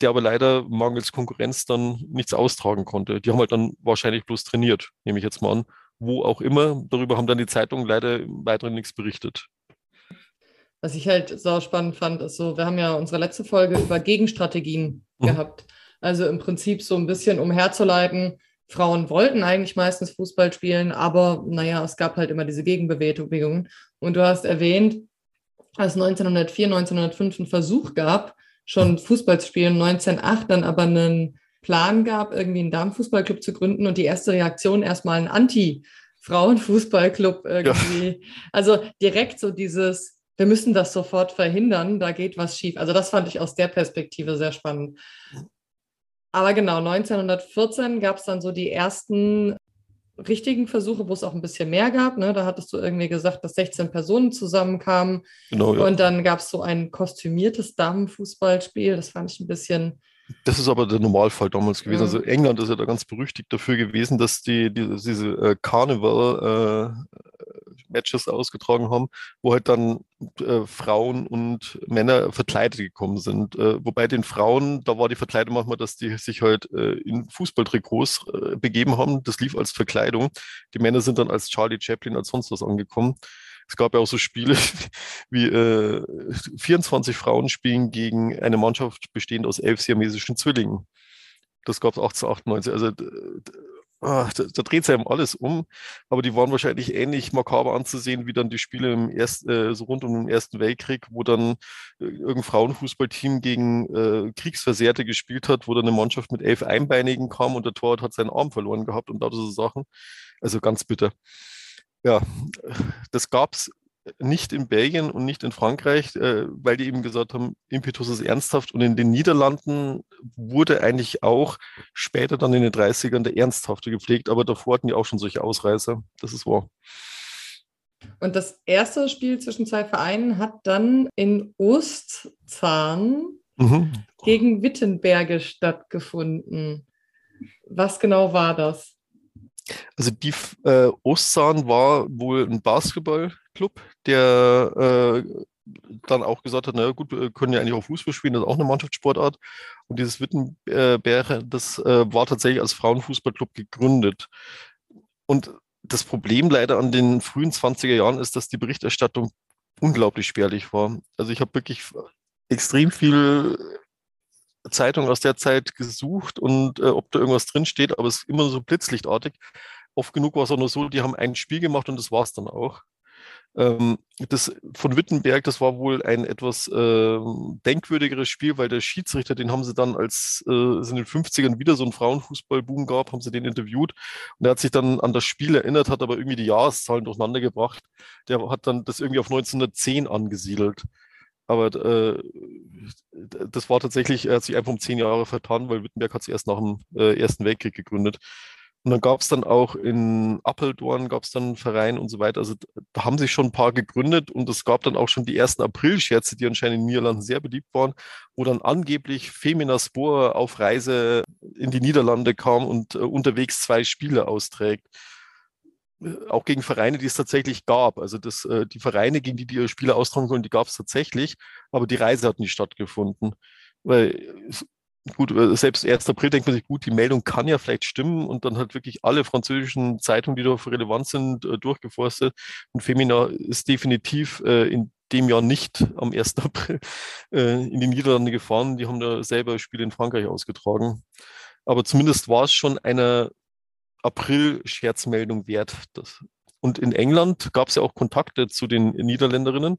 der aber leider mangels Konkurrenz dann nichts austragen konnte. Die haben halt dann wahrscheinlich bloß trainiert, nehme ich jetzt mal an. Wo auch immer. Darüber haben dann die Zeitungen leider im Weiteren nichts berichtet. Was ich halt so spannend fand, ist so, wir haben ja unsere letzte Folge über Gegenstrategien mhm. gehabt. Also im Prinzip so ein bisschen umherzuleiten. Frauen wollten eigentlich meistens Fußball spielen, aber naja, es gab halt immer diese Gegenbewegungen. Und du hast erwähnt, als 1904, 1905 einen Versuch gab, schon Fußball zu spielen, 1908 dann aber einen Plan gab, irgendwie einen Damenfußballclub zu gründen und die erste Reaktion erstmal ein Anti-Frauenfußballclub irgendwie. Ja. Also direkt so dieses, wir müssen das sofort verhindern, da geht was schief. Also das fand ich aus der Perspektive sehr spannend. Aber genau, 1914 gab es dann so die ersten richtigen Versuche, wo es auch ein bisschen mehr gab. Ne? Da hattest du irgendwie gesagt, dass 16 Personen zusammenkamen. Genau, ja. Und dann gab es so ein kostümiertes Damenfußballspiel. Das fand ich ein bisschen. Das ist aber der Normalfall damals gewesen. Ja. Also England ist ja da ganz berüchtigt dafür gewesen, dass die, die diese äh, Carnival äh, Matches ausgetragen haben, wo halt dann äh, Frauen und Männer verkleidet gekommen sind. Äh, wobei den Frauen, da war die Verkleidung manchmal, dass die sich halt äh, in Fußballtrikots äh, begeben haben. Das lief als Verkleidung. Die Männer sind dann als Charlie Chaplin, als sonst was angekommen. Es gab ja auch so Spiele wie äh, 24 Frauen spielen gegen eine Mannschaft bestehend aus elf siamesischen Zwillingen. Das gab es 1898. Also ach, da, da, dreht sich eben alles um, aber die waren wahrscheinlich ähnlich makaber anzusehen wie dann die Spiele im erst, äh, so rund um den Ersten Weltkrieg, wo dann äh, irgendein Frauenfußballteam gegen äh, Kriegsversehrte gespielt hat, wo dann eine Mannschaft mit elf Einbeinigen kam und der Torwart hat seinen Arm verloren gehabt und da so Sachen. Also ganz bitter. Ja, das gab es nicht in Belgien und nicht in Frankreich, äh, weil die eben gesagt haben, Impetus ist ernsthaft. Und in den Niederlanden wurde eigentlich auch später dann in den 30ern der Ernsthafte gepflegt, aber davor hatten die auch schon solche Ausreißer. Das ist wahr. Und das erste Spiel zwischen zwei Vereinen hat dann in Ostzahn mhm. gegen Wittenberge stattgefunden. Was genau war das? Also die äh, Ostzahn war wohl ein Basketball Club, der äh, dann auch gesagt hat, na gut, wir können ja eigentlich auch Fußball spielen, das ist auch eine Mannschaftssportart. Und dieses Wittenberg, das äh, war tatsächlich als Frauenfußballclub gegründet. Und das Problem leider an den frühen 20er Jahren ist, dass die Berichterstattung unglaublich spärlich war. Also ich habe wirklich extrem viel Zeitung aus der Zeit gesucht und äh, ob da irgendwas drinsteht, aber es ist immer so blitzlichtartig. Oft genug war es auch nur so, die haben ein Spiel gemacht und das war es dann auch. Ähm, das von Wittenberg, das war wohl ein etwas äh, denkwürdigeres Spiel, weil der Schiedsrichter, den haben sie dann, als äh, es in den 50ern wieder so einen Frauenfußballboom gab, haben sie den interviewt und er hat sich dann an das Spiel erinnert, hat aber irgendwie die Jahreszahlen durcheinander gebracht. Der hat dann das irgendwie auf 1910 angesiedelt. Aber äh, das war tatsächlich, er hat sich einfach um zehn Jahre vertan, weil Wittenberg hat sich erst nach dem äh, Ersten Weltkrieg gegründet. Und dann gab es dann auch in Appeldorn gab es dann einen Verein und so weiter. Also da haben sich schon ein paar gegründet und es gab dann auch schon die ersten April-Scherze, die anscheinend in den Niederlanden sehr beliebt waren, wo dann angeblich Femina Spohr auf Reise in die Niederlande kam und äh, unterwegs zwei Spiele austrägt. Äh, auch gegen Vereine, die es tatsächlich gab. Also das, äh, die Vereine, gegen die die ihre Spiele austragen sollen, die gab es tatsächlich, aber die Reise hat nicht stattgefunden. Weil gut, äh, selbst 1. April denkt man sich, gut, die Meldung kann ja vielleicht stimmen und dann halt wirklich alle französischen Zeitungen, die da relevant sind, äh, durchgeforstet. Und Femina ist definitiv äh, in dem Jahr nicht am 1. April in die Niederlande gefahren. Die haben da selber Spiele in Frankreich ausgetragen. Aber zumindest war es schon eine April-Scherzmeldung wert. Das. Und in England gab es ja auch Kontakte zu den Niederländerinnen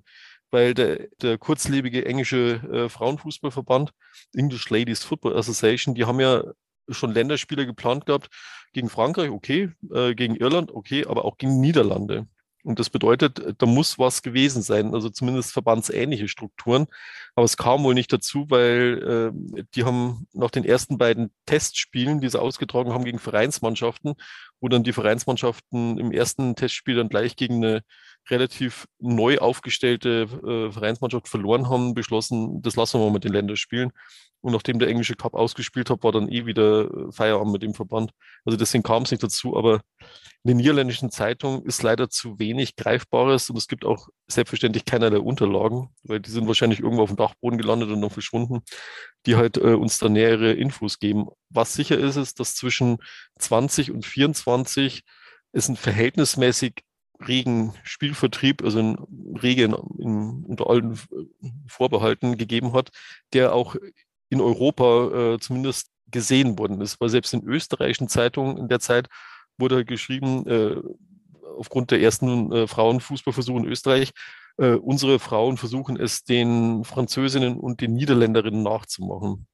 weil der, der kurzlebige englische äh, Frauenfußballverband, English Ladies Football Association, die haben ja schon Länderspiele geplant gehabt gegen Frankreich, okay, äh, gegen Irland, okay, aber auch gegen Niederlande. Und das bedeutet, da muss was gewesen sein, also zumindest verbandsähnliche Strukturen. Aber es kam wohl nicht dazu, weil äh, die haben nach den ersten beiden Testspielen, die sie ausgetragen haben gegen Vereinsmannschaften, wo dann die Vereinsmannschaften im ersten Testspiel dann gleich gegen eine relativ neu aufgestellte äh, Vereinsmannschaft verloren haben, beschlossen, das lassen wir mal mit den Länderspielen. Und nachdem der englische Cup ausgespielt hat, war dann eh wieder äh, Feierabend mit dem Verband. Also deswegen kam es nicht dazu, aber in den niederländischen Zeitungen ist leider zu wenig Greifbares und es gibt auch selbstverständlich keinerlei Unterlagen, weil die sind wahrscheinlich irgendwo auf dem Dachboden gelandet und dann verschwunden, die halt äh, uns da nähere Infos geben. Was sicher ist, ist, dass zwischen 20 und 24 es ein verhältnismäßig regen Spielvertrieb, also ein regen in, unter allen Vorbehalten gegeben hat, der auch in Europa äh, zumindest gesehen worden ist. Weil selbst in österreichischen Zeitungen in der Zeit wurde geschrieben, äh, aufgrund der ersten äh, Frauenfußballversuche in Österreich, äh, unsere Frauen versuchen es den Französinnen und den Niederländerinnen nachzumachen.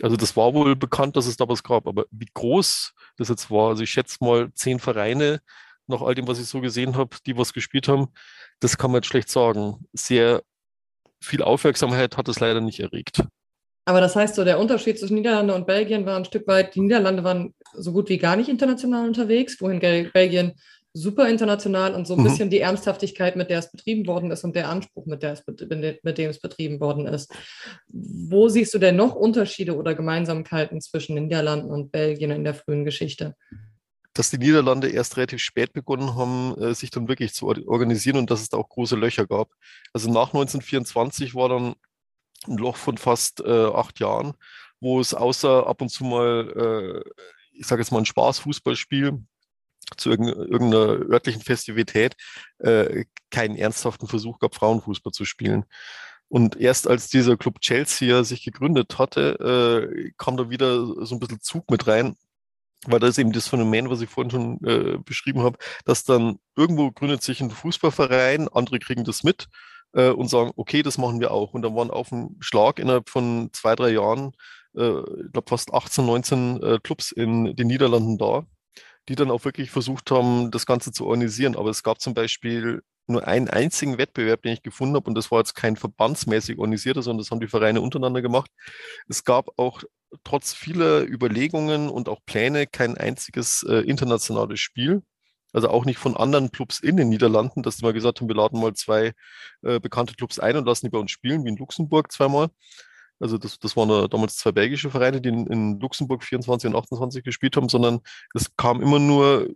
Also das war wohl bekannt, dass es da was gab, aber wie groß das jetzt war, also ich schätze mal zehn Vereine, nach all dem, was ich so gesehen habe, die was gespielt haben, das kann man jetzt schlecht sagen. Sehr viel Aufmerksamkeit hat es leider nicht erregt. Aber das heißt so, der Unterschied zwischen Niederlande und Belgien war ein Stück weit, die Niederlande waren so gut wie gar nicht international unterwegs, wohin Belgien super international und so ein mhm. bisschen die Ernsthaftigkeit, mit der es betrieben worden ist und der Anspruch, mit, der es, mit dem es betrieben worden ist. Wo siehst du denn noch Unterschiede oder Gemeinsamkeiten zwischen den Niederlanden und Belgien in der frühen Geschichte? Dass die Niederlande erst relativ spät begonnen haben, äh, sich dann wirklich zu organisieren und dass es da auch große Löcher gab. Also nach 1924 war dann ein Loch von fast äh, acht Jahren, wo es außer ab und zu mal, äh, ich sage jetzt mal ein Spaßfußballspiel, zu irgendeiner örtlichen Festivität äh, keinen ernsthaften Versuch gab, Frauenfußball zu spielen. Und erst als dieser Club Chelsea sich gegründet hatte, äh, kam da wieder so ein bisschen Zug mit rein, weil das ist eben das Phänomen, was ich vorhin schon äh, beschrieben habe, dass dann irgendwo gründet sich ein Fußballverein, andere kriegen das mit äh, und sagen, okay, das machen wir auch. Und dann waren auf dem Schlag innerhalb von zwei, drei Jahren, äh, ich glaube fast 18, 19 äh, Clubs in den Niederlanden da, die dann auch wirklich versucht haben, das Ganze zu organisieren. Aber es gab zum Beispiel nur einen einzigen Wettbewerb, den ich gefunden habe, und das war jetzt kein verbandsmäßig organisierter, sondern das haben die Vereine untereinander gemacht. Es gab auch trotz vieler Überlegungen und auch Pläne kein einziges äh, internationales Spiel. Also auch nicht von anderen Clubs in den Niederlanden, dass die mal gesagt haben, wir laden mal zwei äh, bekannte Clubs ein und lassen die bei uns spielen, wie in Luxemburg zweimal. Also das, das waren damals zwei belgische Vereine, die in, in Luxemburg 24 und 28 gespielt haben, sondern es kam immer nur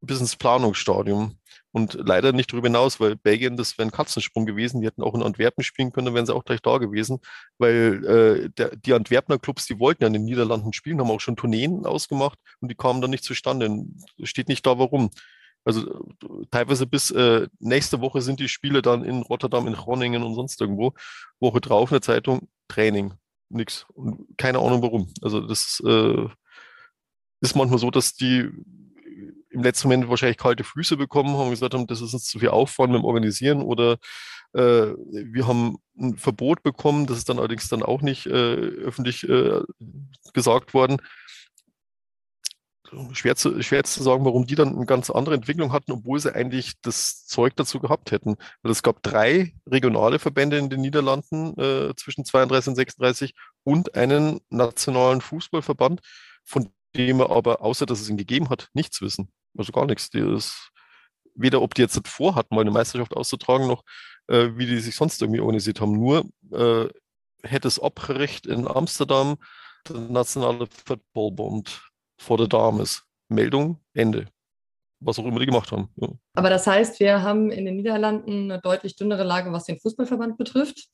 bis ins Planungsstadium und leider nicht darüber hinaus, weil Belgien, das wäre ein Katzensprung gewesen. Die hätten auch in Antwerpen spielen können, dann wären sie auch gleich da gewesen, weil äh, der, die Antwerpener Clubs, die wollten ja in den Niederlanden spielen, haben auch schon Tourneen ausgemacht und die kamen dann nicht zustande. Steht nicht da, warum. Also teilweise bis äh, nächste Woche sind die Spiele dann in Rotterdam, in Groningen und sonst irgendwo. Woche drauf in der Zeitung Training, nix. Und keine Ahnung warum. Also das äh, ist manchmal so, dass die im letzten Moment wahrscheinlich kalte Füße bekommen haben und gesagt haben, das ist uns zu viel Aufwand mit dem Organisieren oder äh, wir haben ein Verbot bekommen, das ist dann allerdings dann auch nicht äh, öffentlich äh, gesagt worden. Schwer zu, schwer zu sagen, warum die dann eine ganz andere Entwicklung hatten, obwohl sie eigentlich das Zeug dazu gehabt hätten. Weil es gab drei regionale Verbände in den Niederlanden äh, zwischen 32 und 36 und einen nationalen Fußballverband, von dem wir aber, außer dass es ihn gegeben hat, nichts wissen. Also gar nichts. Die ist, weder ob die jetzt vorhatten, mal eine Meisterschaft auszutragen, noch äh, wie die sich sonst irgendwie organisiert haben. Nur äh, hätte es Abrecht in Amsterdam der Nationale Footballbund vor der Dames. Meldung, Ende. Was auch immer die gemacht haben. Ja. Aber das heißt, wir haben in den Niederlanden eine deutlich dünnere Lage, was den Fußballverband betrifft.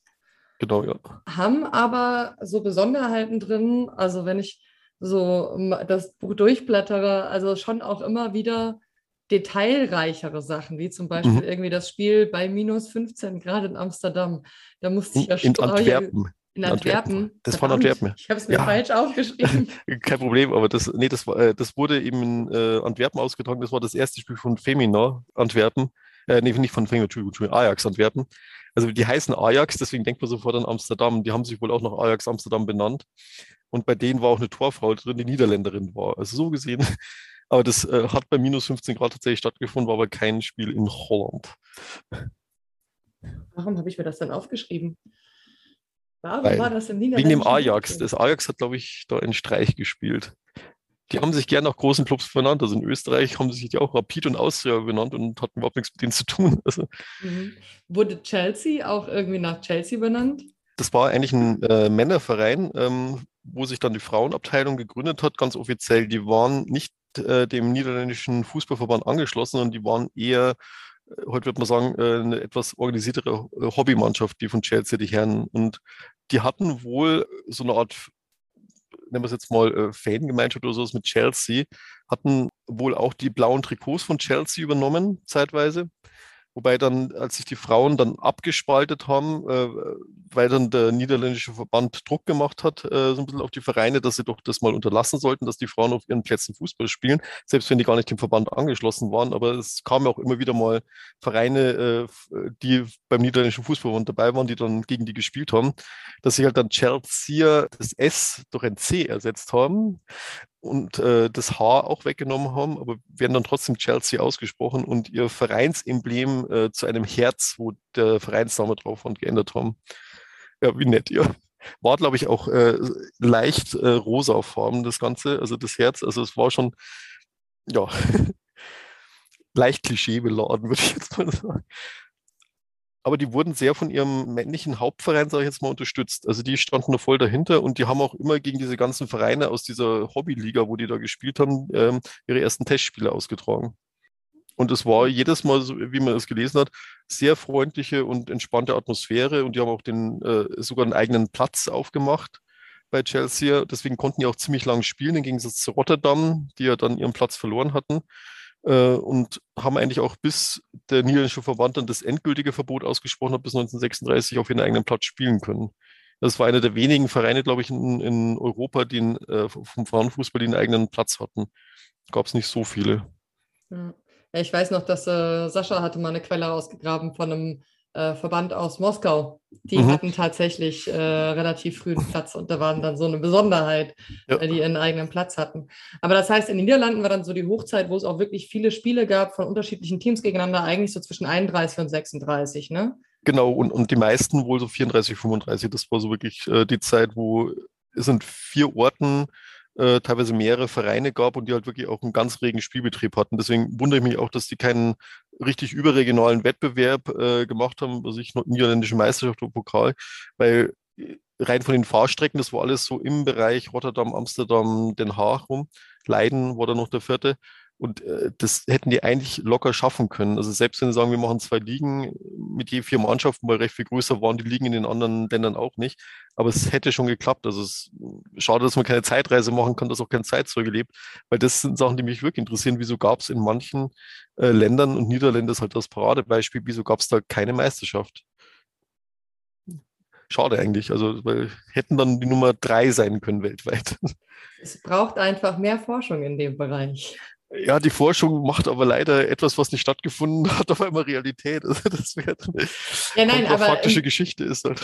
Genau, ja. Haben aber so Besonderheiten drin. Also wenn ich so das Buch durchblättere, also schon auch immer wieder detailreichere Sachen, wie zum Beispiel mhm. irgendwie das Spiel bei minus 15 Grad in Amsterdam. Da musste ich ja in Antwerpen. In Antwerpen. Das war Antwerpen. Ich habe es mir ja. falsch aufgeschrieben. Kein Problem, aber das, nee, das, war, äh, das wurde eben in äh, Antwerpen ausgetragen. Das war das erste Spiel von Femina Antwerpen. Äh, nee, nicht von Femina, Entschuldigung, Ajax Antwerpen. Also die heißen Ajax, deswegen denkt man sofort an Amsterdam. Die haben sich wohl auch nach Ajax Amsterdam benannt. Und bei denen war auch eine Torfrau drin, die Niederländerin war. Also so gesehen. Aber das äh, hat bei minus 15 Grad tatsächlich stattgefunden, war aber kein Spiel in Holland. Warum habe ich mir das dann aufgeschrieben? Warum Weil, war das in Niederlanden? Wegen dem Ajax. Das Ajax hat, glaube ich, da einen Streich gespielt. Die haben sich gern nach großen Clubs benannt. Also in Österreich haben sie sich auch Rapid und Austria benannt und hatten überhaupt nichts mit denen zu tun. Also, mhm. Wurde Chelsea auch irgendwie nach Chelsea benannt? Das war eigentlich ein äh, Männerverein, ähm, wo sich dann die Frauenabteilung gegründet hat, ganz offiziell. Die waren nicht äh, dem niederländischen Fußballverband angeschlossen, sondern die waren eher, äh, heute wird man sagen, äh, eine etwas organisiertere Hobbymannschaft, die von Chelsea, die Herren. Und die hatten wohl so eine Art nennen wir es jetzt mal äh, Fangemeinschaft oder sowas mit Chelsea, hatten wohl auch die blauen Trikots von Chelsea übernommen, zeitweise. Wobei dann, als sich die Frauen dann abgespaltet haben, äh, weil dann der niederländische Verband Druck gemacht hat, äh, so ein bisschen auf die Vereine, dass sie doch das mal unterlassen sollten, dass die Frauen auf ihren Plätzen Fußball spielen, selbst wenn die gar nicht dem Verband angeschlossen waren. Aber es kamen ja auch immer wieder mal Vereine, äh, die beim niederländischen Fußballverband dabei waren, die dann gegen die gespielt haben, dass sie halt dann Chelsea das S durch ein C ersetzt haben und äh, das H auch weggenommen haben, aber werden dann trotzdem Chelsea ausgesprochen und ihr Vereinsemblem äh, zu einem Herz, wo der Vereinsname drauf und geändert haben. Ja, wie nett, ja. War, glaube ich, auch äh, leicht äh, rosa Form, das Ganze, also das Herz. Also es war schon, ja, leicht klischeebeladen, würde ich jetzt mal sagen aber die wurden sehr von ihrem männlichen Hauptverein, sage ich jetzt mal, unterstützt. Also die standen da voll dahinter und die haben auch immer gegen diese ganzen Vereine aus dieser Hobbyliga, wo die da gespielt haben, ähm, ihre ersten Testspiele ausgetragen. Und es war jedes Mal, wie man es gelesen hat, sehr freundliche und entspannte Atmosphäre und die haben auch den, äh, sogar einen eigenen Platz aufgemacht bei Chelsea. Deswegen konnten die auch ziemlich lang spielen, im Gegensatz zu Rotterdam, die ja dann ihren Platz verloren hatten. Äh, und haben eigentlich auch bis der niederländische Verband dann das endgültige Verbot ausgesprochen hat, bis 1936 auf ihren eigenen Platz spielen können. Das war einer der wenigen Vereine, glaube ich, in, in Europa, die in, äh, vom Frauenfußball einen eigenen Platz hatten. Gab es nicht so viele. Ja. ich weiß noch, dass äh, Sascha hatte mal eine Quelle rausgegraben von einem äh, Verband aus Moskau. Die mhm. hatten tatsächlich äh, relativ früh einen Platz und da waren dann so eine Besonderheit, ja. äh, die ihren eigenen Platz hatten. Aber das heißt, in den Niederlanden war dann so die Hochzeit, wo es auch wirklich viele Spiele gab von unterschiedlichen Teams gegeneinander, eigentlich so zwischen 31 und 36, ne? Genau, und, und die meisten wohl so 34, 35. Das war so wirklich äh, die Zeit, wo es in vier Orten äh, teilweise mehrere Vereine gab und die halt wirklich auch einen ganz regen Spielbetrieb hatten. Deswegen wundere ich mich auch, dass die keinen richtig überregionalen Wettbewerb äh, gemacht haben, also ich niederländische Meisterschaft und Pokal, weil äh, rein von den Fahrstrecken, das war alles so im Bereich Rotterdam, Amsterdam, Den Haag rum. Leiden war da noch der vierte. Und äh, das hätten die eigentlich locker schaffen können. Also selbst wenn sie sagen, wir machen zwei Ligen mit je vier Mannschaften, weil recht viel größer waren die Ligen in den anderen Ländern auch nicht. Aber es hätte schon geklappt. Also es schade, dass man keine Zeitreise machen kann, dass auch kein Zeitzeuge lebt, weil das sind Sachen, die mich wirklich interessieren. Wieso gab es in manchen äh, Ländern und Niederländer ist halt das Paradebeispiel, wieso gab es da keine Meisterschaft? Schade eigentlich. Also, weil hätten dann die Nummer drei sein können weltweit. Es braucht einfach mehr Forschung in dem Bereich. Ja, die Forschung macht aber leider etwas, was nicht stattgefunden hat, auf einmal Realität. Also das wäre ja, nein, aber faktische im, Geschichte ist. Halt.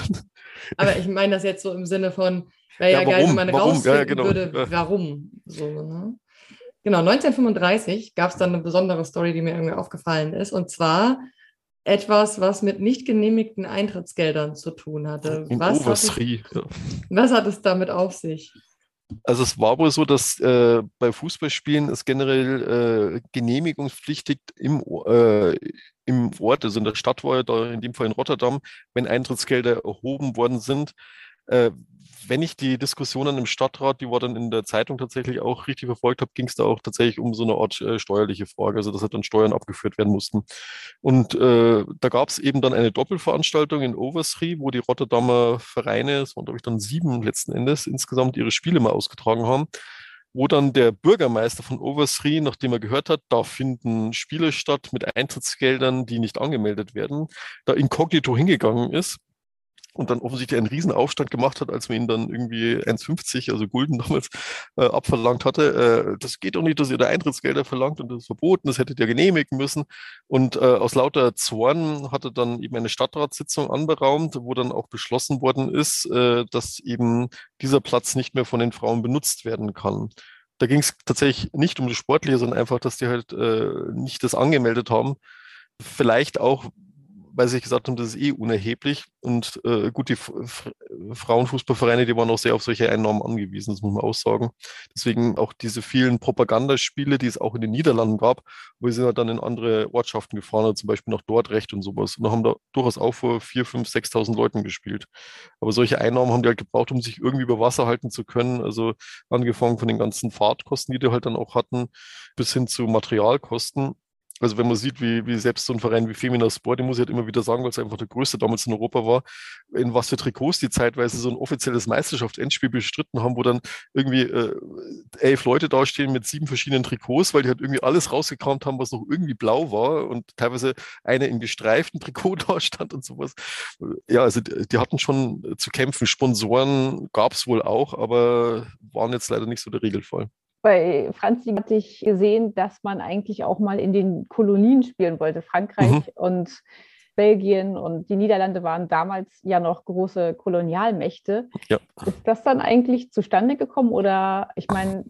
Aber ich meine das jetzt so im Sinne von, wäre ja, ja geil, wenn man warum? rausfinden ja, genau. würde, warum. So, ne? Genau, 1935 gab es dann eine besondere Story, die mir irgendwie aufgefallen ist. Und zwar etwas, was mit nicht genehmigten Eintrittsgeldern zu tun hatte. was, hat es, was hat es damit auf sich? Also es war wohl so, dass äh, bei Fußballspielen es generell äh, genehmigungspflichtig im, äh, im Ort, also in der Stadt war ja da in dem Fall in Rotterdam, wenn Eintrittsgelder erhoben worden sind, äh, wenn ich die Diskussionen im Stadtrat, die war dann in der Zeitung tatsächlich auch richtig verfolgt habe, ging es da auch tatsächlich um so eine Art äh, steuerliche Frage, also dass halt dann Steuern abgeführt werden mussten. Und äh, da gab es eben dann eine Doppelveranstaltung in Oversree, wo die Rotterdamer Vereine, es waren glaube ich dann sieben letzten Endes, insgesamt ihre Spiele mal ausgetragen haben wo dann der Bürgermeister von Oversree, nachdem er gehört hat, da finden Spiele statt mit Eintrittsgeldern, die nicht angemeldet werden, da inkognito hingegangen ist und dann offensichtlich einen riesen Aufstand gemacht hat, als man ihn dann irgendwie 1,50, also Gulden damals, äh, abverlangt hatte. Äh, das geht doch nicht, dass ihr da Eintrittsgelder verlangt und das ist verboten, das hättet ihr genehmigen müssen. Und äh, aus lauter Zorn hatte dann eben eine Stadtratssitzung anberaumt, wo dann auch beschlossen worden ist, äh, dass eben dieser Platz nicht mehr von den Frauen benutzt werden kann. Da ging es tatsächlich nicht um das Sportliche, sondern einfach, dass die halt äh, nicht das angemeldet haben. Vielleicht auch, weil sie gesagt haben, das ist eh unerheblich. Und äh, gut, die Frauenfußballvereine, die waren auch sehr auf solche Einnahmen angewiesen, das muss man auch sagen. Deswegen auch diese vielen Propagandaspiele, die es auch in den Niederlanden gab, wo sie halt dann in andere Ortschaften gefahren, haben, zum Beispiel nach Dordrecht und sowas. Und haben da durchaus auch vor 4.000, 5.000, 6.000 Leuten gespielt. Aber solche Einnahmen haben die halt gebraucht, um sich irgendwie über Wasser halten zu können. Also angefangen von den ganzen Fahrtkosten, die die halt dann auch hatten, bis hin zu Materialkosten. Also wenn man sieht, wie, wie selbst so ein Verein wie Femina Sport, den muss ich halt immer wieder sagen, weil es einfach der größte damals in Europa war, in was für Trikots die zeitweise so ein offizielles Meisterschaftsendspiel bestritten haben, wo dann irgendwie äh, elf Leute dastehen mit sieben verschiedenen Trikots, weil die halt irgendwie alles rausgekramt haben, was noch irgendwie blau war und teilweise eine im gestreiften Trikot da stand und sowas. Ja, also die, die hatten schon zu kämpfen. Sponsoren gab es wohl auch, aber waren jetzt leider nicht so der Regelfall bei Franzi hatte ich gesehen, dass man eigentlich auch mal in den Kolonien spielen wollte. Frankreich mhm. und Belgien und die Niederlande waren damals ja noch große Kolonialmächte. Ja. Ist das dann eigentlich zustande gekommen? Oder ich meine,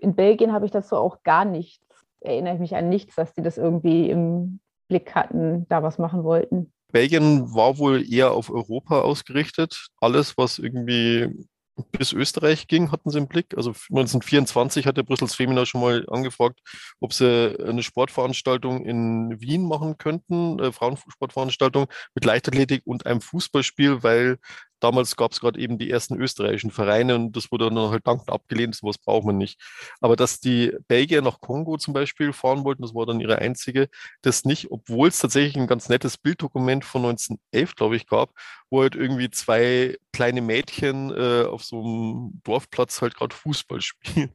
in Belgien habe ich dazu auch gar nichts, erinnere ich mich an nichts, dass die das irgendwie im Blick hatten, da was machen wollten. Belgien war wohl eher auf Europa ausgerichtet. Alles, was irgendwie bis Österreich ging, hatten sie im Blick. Also 1924 hat der Brüssels Femina schon mal angefragt, ob sie eine Sportveranstaltung in Wien machen könnten, äh, Frauensportveranstaltung mit Leichtathletik und einem Fußballspiel, weil damals gab es gerade eben die ersten österreichischen Vereine und das wurde dann halt dankend abgelehnt, sowas braucht man nicht. Aber dass die Belgier nach Kongo zum Beispiel fahren wollten, das war dann ihre einzige, das nicht, obwohl es tatsächlich ein ganz nettes Bilddokument von 1911, glaube ich, gab, wo halt irgendwie zwei kleine Mädchen äh, auf so einem Dorfplatz halt gerade Fußball spielen.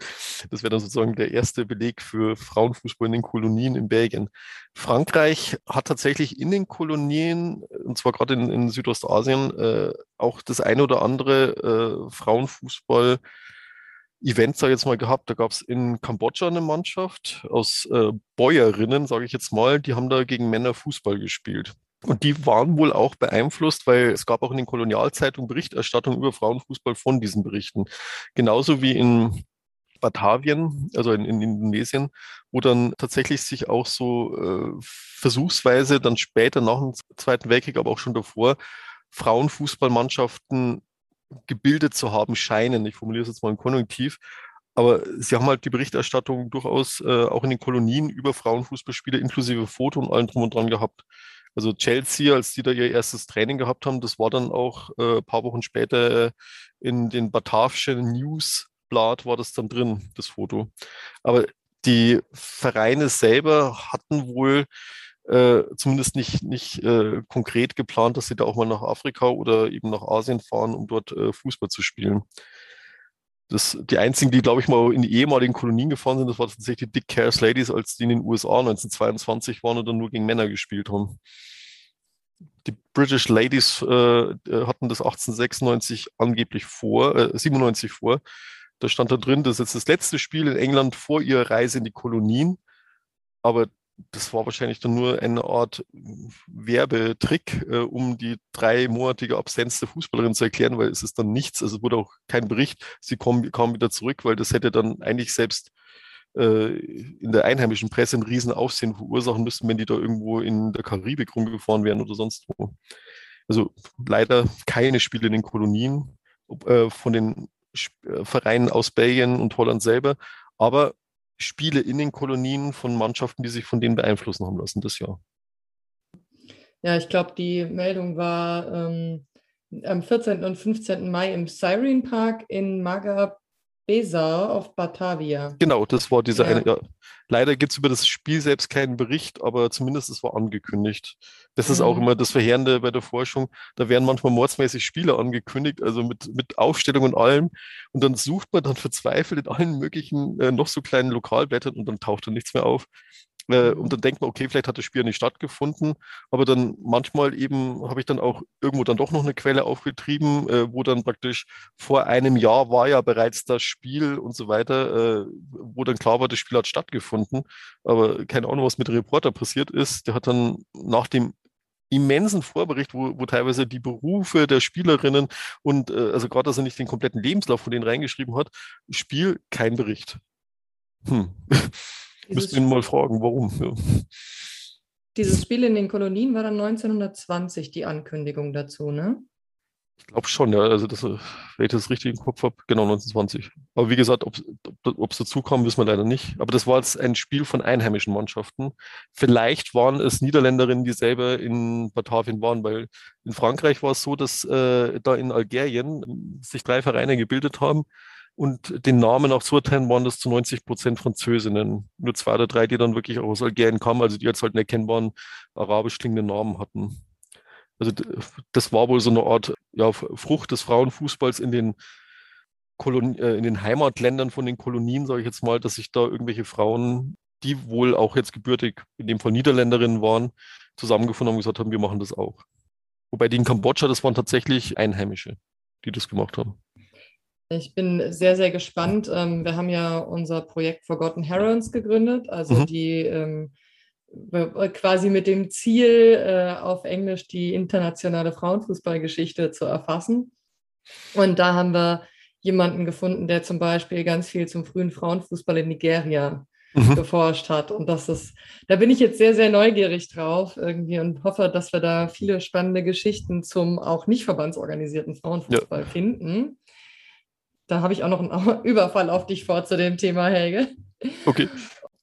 Das wäre dann sozusagen der erste Beleg für Frauenfußball in den Kolonien in Belgien. Frankreich hat tatsächlich in den Kolonien, und zwar gerade in, in Südostasien, äh, auch das eine oder andere äh, Frauenfußball Event, sage ich jetzt mal, gehabt. Da gab es in Kambodscha eine Mannschaft aus äh, Bäuerinnen, sage ich jetzt mal, die haben da gegen Männer Fußball gespielt. Und die waren wohl auch beeinflusst, weil es gab auch in den Kolonialzeitungen Berichterstattung über Frauenfußball von diesen Berichten. Genauso wie in Batavien, also in, in Indonesien, wo dann tatsächlich sich auch so äh, versuchsweise dann später nach dem Zweiten Weltkrieg, aber auch schon davor, Frauenfußballmannschaften gebildet zu haben scheinen. Ich formuliere es jetzt mal im Konjunktiv. Aber sie haben halt die Berichterstattung durchaus äh, auch in den Kolonien über Frauenfußballspiele inklusive Foto und allem drum und dran gehabt. Also Chelsea, als die da ihr erstes Training gehabt haben, das war dann auch äh, ein paar Wochen später in den Batavischen Newsblatt war das dann drin, das Foto. Aber die Vereine selber hatten wohl äh, zumindest nicht, nicht äh, konkret geplant, dass sie da auch mal nach Afrika oder eben nach Asien fahren, um dort äh, Fußball zu spielen. Das, die einzigen, die, glaube ich, mal in die ehemaligen Kolonien gefahren sind, das war tatsächlich die Dick Cares Ladies, als die in den USA 1922 waren und dann nur gegen Männer gespielt haben. Die British Ladies äh, äh hatten das 1896 angeblich vor, äh, 97 vor. Da stand da drin, das ist jetzt das letzte Spiel in England vor ihrer Reise in die Kolonien. Aber das war wahrscheinlich dann nur eine Art Werbetrick, äh, um die dreimonatige Absenz der Fußballerin zu erklären, weil es ist dann nichts, also es wurde auch kein Bericht, sie kommen, kaum wieder zurück, weil das hätte dann eigentlich selbst äh, in der einheimischen Presse ein Riesenaufsehen verursachen müssen, wenn die da irgendwo in der Karibik rumgefahren wären oder sonst wo. Also leider keine Spiele in den Kolonien äh, von den äh, Vereinen aus Belgien und Holland selber, aber Spiele in den Kolonien von Mannschaften, die sich von denen beeinflussen haben lassen, das Jahr. Ja, ich glaube, die Meldung war ähm, am 14. und 15. Mai im Siren Park in Magabesa auf Batavia. Genau, das war dieser ja. eine. Ja. Leider gibt es über das Spiel selbst keinen Bericht, aber zumindest es war angekündigt. Das ist mhm. auch immer das Verheerende bei der Forschung. Da werden manchmal mordsmäßig Spiele angekündigt, also mit, mit Aufstellung und allem. Und dann sucht man dann verzweifelt in allen möglichen äh, noch so kleinen Lokalblättern und dann taucht dann nichts mehr auf. Äh, und dann denkt man, okay, vielleicht hat das Spiel nicht stattgefunden, aber dann manchmal eben habe ich dann auch irgendwo dann doch noch eine Quelle aufgetrieben, äh, wo dann praktisch vor einem Jahr war ja bereits das Spiel und so weiter, äh, wo dann klar war, das Spiel hat stattgefunden, aber keine Ahnung, was mit dem Reporter passiert ist. Der hat dann nach dem immensen Vorbericht, wo, wo teilweise die Berufe der Spielerinnen und äh, also gerade, dass er nicht den kompletten Lebenslauf von denen reingeschrieben hat, Spiel, kein Bericht. Hm. Müssten ihn mal fragen, warum. Ja. Dieses Spiel in den Kolonien war dann 1920 die Ankündigung dazu, ne? Ich glaube schon, ja. Also, das, wenn ich das richtig im Kopf habe, genau 1920. Aber wie gesagt, ob es dazu kam, wissen wir leider nicht. Aber das war jetzt ein Spiel von einheimischen Mannschaften. Vielleicht waren es Niederländerinnen, die selber in Batavien waren, weil in Frankreich war es so, dass äh, da in Algerien sich drei Vereine gebildet haben und den Namen auch zuerteilen waren das zu 90 Prozent Französinnen. Nur zwei oder drei, die dann wirklich auch aus Algerien kamen, also die jetzt halt einen erkennbaren arabisch klingenden Namen hatten. Also das war wohl so eine Art ja, Frucht des Frauenfußballs in den, äh, in den Heimatländern von den Kolonien, sage ich jetzt mal, dass sich da irgendwelche Frauen, die wohl auch jetzt gebürtig, in dem Fall Niederländerinnen waren, zusammengefunden haben und gesagt haben, wir machen das auch. Wobei die in Kambodscha, das waren tatsächlich Einheimische, die das gemacht haben. Ich bin sehr, sehr gespannt. Ähm, wir haben ja unser Projekt Forgotten Herons gegründet, also mhm. die ähm, quasi mit dem Ziel, äh, auf Englisch die internationale Frauenfußballgeschichte zu erfassen. Und da haben wir jemanden gefunden, der zum Beispiel ganz viel zum frühen Frauenfußball in Nigeria mhm. geforscht hat. Und das ist, da bin ich jetzt sehr, sehr neugierig drauf irgendwie und hoffe, dass wir da viele spannende Geschichten zum auch nicht verbandsorganisierten Frauenfußball ja. finden. Da habe ich auch noch einen Überfall auf dich vor zu dem Thema, Helge. Okay.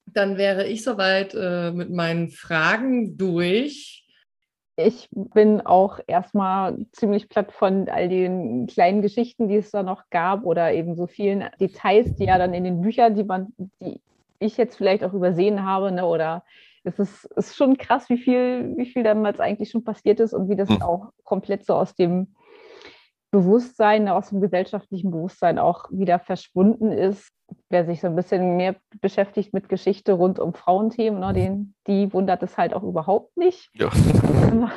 Dann wäre ich soweit äh, mit meinen Fragen durch. ich bin auch erstmal ziemlich platt von all den kleinen Geschichten, die es da noch gab oder eben so vielen Details, die ja dann in den Büchern, die man, die ich jetzt vielleicht auch übersehen habe, ne, oder es ist, ist schon krass, wie viel, wie viel damals eigentlich schon passiert ist und wie das mhm. auch komplett so aus dem Bewusstsein, aus dem gesellschaftlichen Bewusstsein auch wieder verschwunden ist. Wer sich so ein bisschen mehr beschäftigt mit Geschichte rund um Frauenthemen, ne, den, die wundert es halt auch überhaupt nicht. Ja.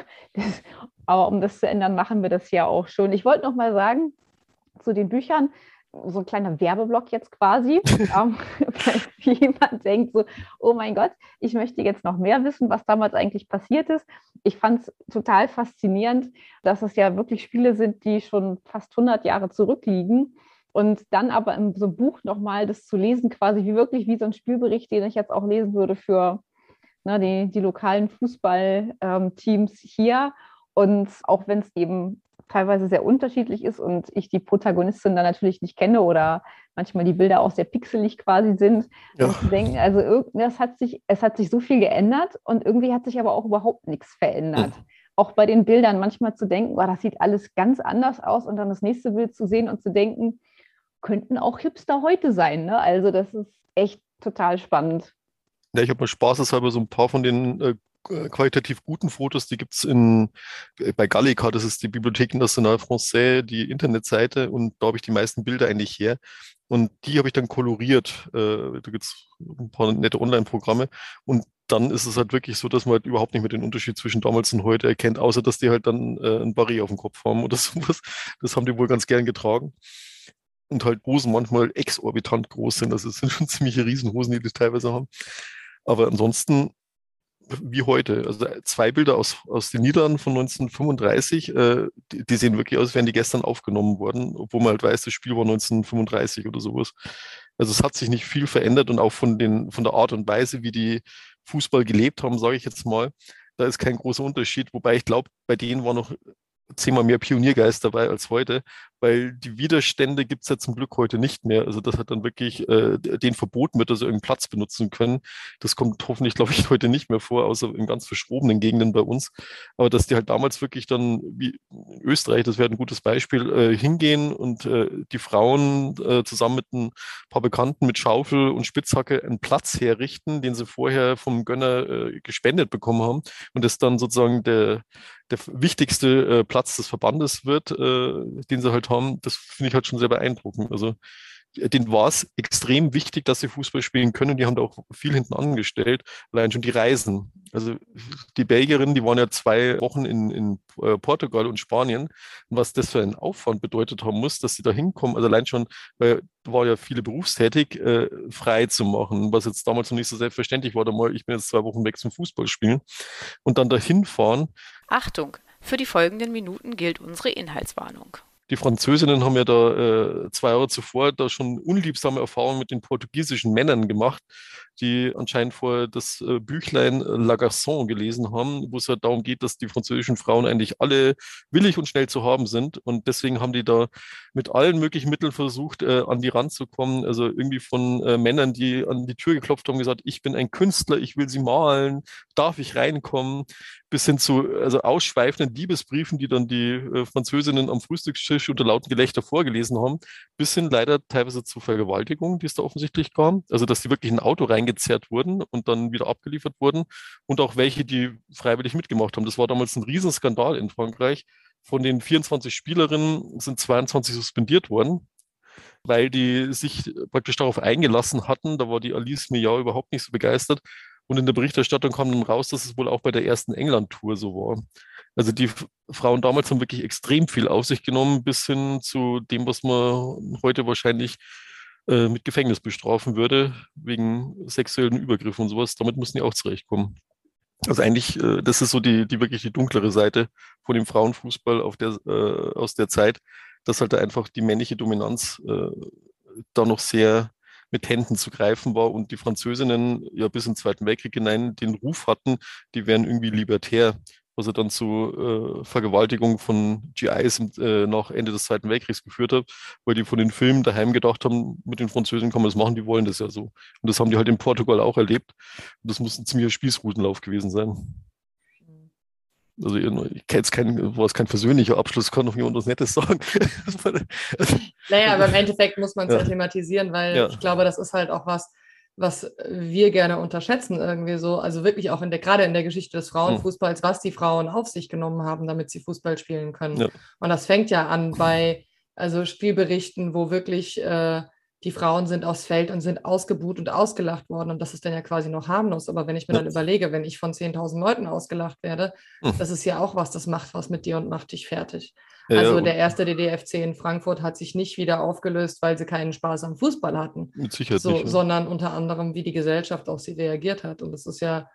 Aber um das zu ändern, machen wir das ja auch schon. Ich wollte noch mal sagen zu den Büchern, so ein kleiner Werbeblock jetzt quasi, ähm, weil jemand denkt so, oh mein Gott, ich möchte jetzt noch mehr wissen, was damals eigentlich passiert ist. Ich fand es total faszinierend, dass es ja wirklich Spiele sind, die schon fast 100 Jahre zurückliegen. Und dann aber in so einem Buch nochmal das zu lesen, quasi wie wirklich wie so ein Spielbericht, den ich jetzt auch lesen würde für ne, die, die lokalen Fußballteams ähm, hier. Und auch wenn es eben teilweise sehr unterschiedlich ist und ich die Protagonistin dann natürlich nicht kenne oder manchmal die Bilder auch sehr pixelig quasi sind. Ja. Denken, also das hat sich, es hat sich so viel geändert und irgendwie hat sich aber auch überhaupt nichts verändert. Mhm. Auch bei den Bildern manchmal zu denken, oh, das sieht alles ganz anders aus und dann das nächste Bild zu sehen und zu denken, könnten auch Hipster heute sein. Ne? Also das ist echt total spannend. Ja, ich habe mal spaßeshalber so ein paar von den äh, qualitativ guten Fotos, die gibt es äh, bei Gallica, das ist die Bibliothèque Nationale Française, die Internetseite, und da habe ich die meisten Bilder eigentlich her. Und die habe ich dann koloriert. Äh, da gibt es ein paar nette Online-Programme. Und dann ist es halt wirklich so, dass man halt überhaupt nicht mehr den Unterschied zwischen damals und heute erkennt, außer dass die halt dann äh, ein Barry auf dem Kopf haben oder sowas. Das haben die wohl ganz gern getragen. Und halt Hosen manchmal exorbitant groß sind. Also es sind schon ziemliche Riesenhosen, die die teilweise haben. Aber ansonsten wie heute. Also zwei Bilder aus, aus den Niederlanden von 1935, äh, die, die, sehen wirklich aus, als wären die gestern aufgenommen worden, obwohl man halt weiß, das Spiel war 1935 oder sowas. Also es hat sich nicht viel verändert und auch von, den, von der Art und Weise, wie die Fußball gelebt haben, sage ich jetzt mal, da ist kein großer Unterschied. Wobei ich glaube, bei denen war noch zehnmal mehr Pioniergeist dabei als heute, weil die Widerstände gibt es ja zum Glück heute nicht mehr. Also das hat dann wirklich äh, den verboten wird, dass sie irgendeinen Platz benutzen können. Das kommt hoffentlich, glaube ich, heute nicht mehr vor, außer in ganz verschrobenen Gegenden bei uns. Aber dass die halt damals wirklich dann, wie in Österreich, das wäre ein gutes Beispiel, äh, hingehen und äh, die Frauen äh, zusammen mit ein paar Bekannten mit Schaufel und Spitzhacke einen Platz herrichten, den sie vorher vom Gönner äh, gespendet bekommen haben und das dann sozusagen der, der wichtigste äh, Platz des Verbandes wird, den sie halt haben, das finde ich halt schon sehr beeindruckend. Also denen war es extrem wichtig, dass sie Fußball spielen können. Die haben da auch viel hinten angestellt. Allein schon die Reisen. Also die Belgierinnen, die waren ja zwei Wochen in, in äh, Portugal und Spanien. Und was das für einen Aufwand bedeutet haben muss, dass sie da hinkommen. Also allein schon, weil war ja viele berufstätig, äh, frei zu machen, was jetzt damals noch nicht so selbstverständlich war. Da mal, ich bin jetzt zwei Wochen weg zum Fußball spielen und dann dahin fahren. Achtung, für die folgenden Minuten gilt unsere Inhaltswarnung. Die Französinnen haben ja da äh, zwei Jahre zuvor da schon unliebsame Erfahrungen mit den portugiesischen Männern gemacht, die anscheinend vorher das äh, Büchlein La Garçon gelesen haben, wo es halt darum geht, dass die französischen Frauen eigentlich alle willig und schnell zu haben sind. Und deswegen haben die da mit allen möglichen Mitteln versucht, äh, an die Rand zu kommen. Also irgendwie von äh, Männern, die an die Tür geklopft haben, gesagt, ich bin ein Künstler, ich will sie malen, darf ich reinkommen? bis hin zu also ausschweifenden Liebesbriefen, die dann die äh, Französinnen am Frühstückstisch unter lauten Gelächter vorgelesen haben, bis hin leider teilweise zu Vergewaltigungen, die es da offensichtlich kam. Also dass die wirklich in ein Auto reingezerrt wurden und dann wieder abgeliefert wurden und auch welche, die freiwillig mitgemacht haben. Das war damals ein Riesenskandal in Frankreich. Von den 24 Spielerinnen sind 22 suspendiert worden weil die sich praktisch darauf eingelassen hatten. Da war die Alice Millard überhaupt nicht so begeistert. Und in der Berichterstattung kam dann raus, dass es wohl auch bei der ersten England-Tour so war. Also die Frauen damals haben wirklich extrem viel auf sich genommen, bis hin zu dem, was man heute wahrscheinlich äh, mit Gefängnis bestrafen würde, wegen sexuellen Übergriffen und sowas. Damit müssen die auch zurechtkommen. Also eigentlich, äh, das ist so die, die wirklich die dunklere Seite von dem Frauenfußball auf der, äh, aus der Zeit, dass halt da einfach die männliche Dominanz äh, da noch sehr mit Händen zu greifen war und die Französinnen ja bis den Zweiten Weltkrieg hinein den Ruf hatten, die wären irgendwie libertär, was er dann zu äh, Vergewaltigung von GIs äh, nach Ende des Zweiten Weltkriegs geführt hat, weil die von den Filmen daheim gedacht haben, mit den Französinnen kann man das machen, die wollen das ja so. Und das haben die halt in Portugal auch erlebt. Und das muss ein ziemlicher Spießrutenlauf gewesen sein. Also ich kenne jetzt kein, war es kein persönlicher Abschluss, kann noch jemand was Nettes sagen. naja, aber im Endeffekt muss man es ja. ja. thematisieren, weil ja. ich glaube, das ist halt auch was, was wir gerne unterschätzen irgendwie so. Also wirklich auch in der, gerade in der Geschichte des Frauenfußballs, was die Frauen auf sich genommen haben, damit sie Fußball spielen können. Ja. Und das fängt ja an bei also Spielberichten, wo wirklich äh, die Frauen sind aufs Feld und sind ausgebuht und ausgelacht worden. Und das ist dann ja quasi noch harmlos. Aber wenn ich mir ja. dann überlege, wenn ich von 10.000 Leuten ausgelacht werde, hm. das ist ja auch was, das macht was mit dir und macht dich fertig. Ja, also der erste DDFC in Frankfurt hat sich nicht wieder aufgelöst, weil sie keinen Spaß am Fußball hatten. So, nicht. Ja. Sondern unter anderem, wie die Gesellschaft auf sie reagiert hat. Und das ist ja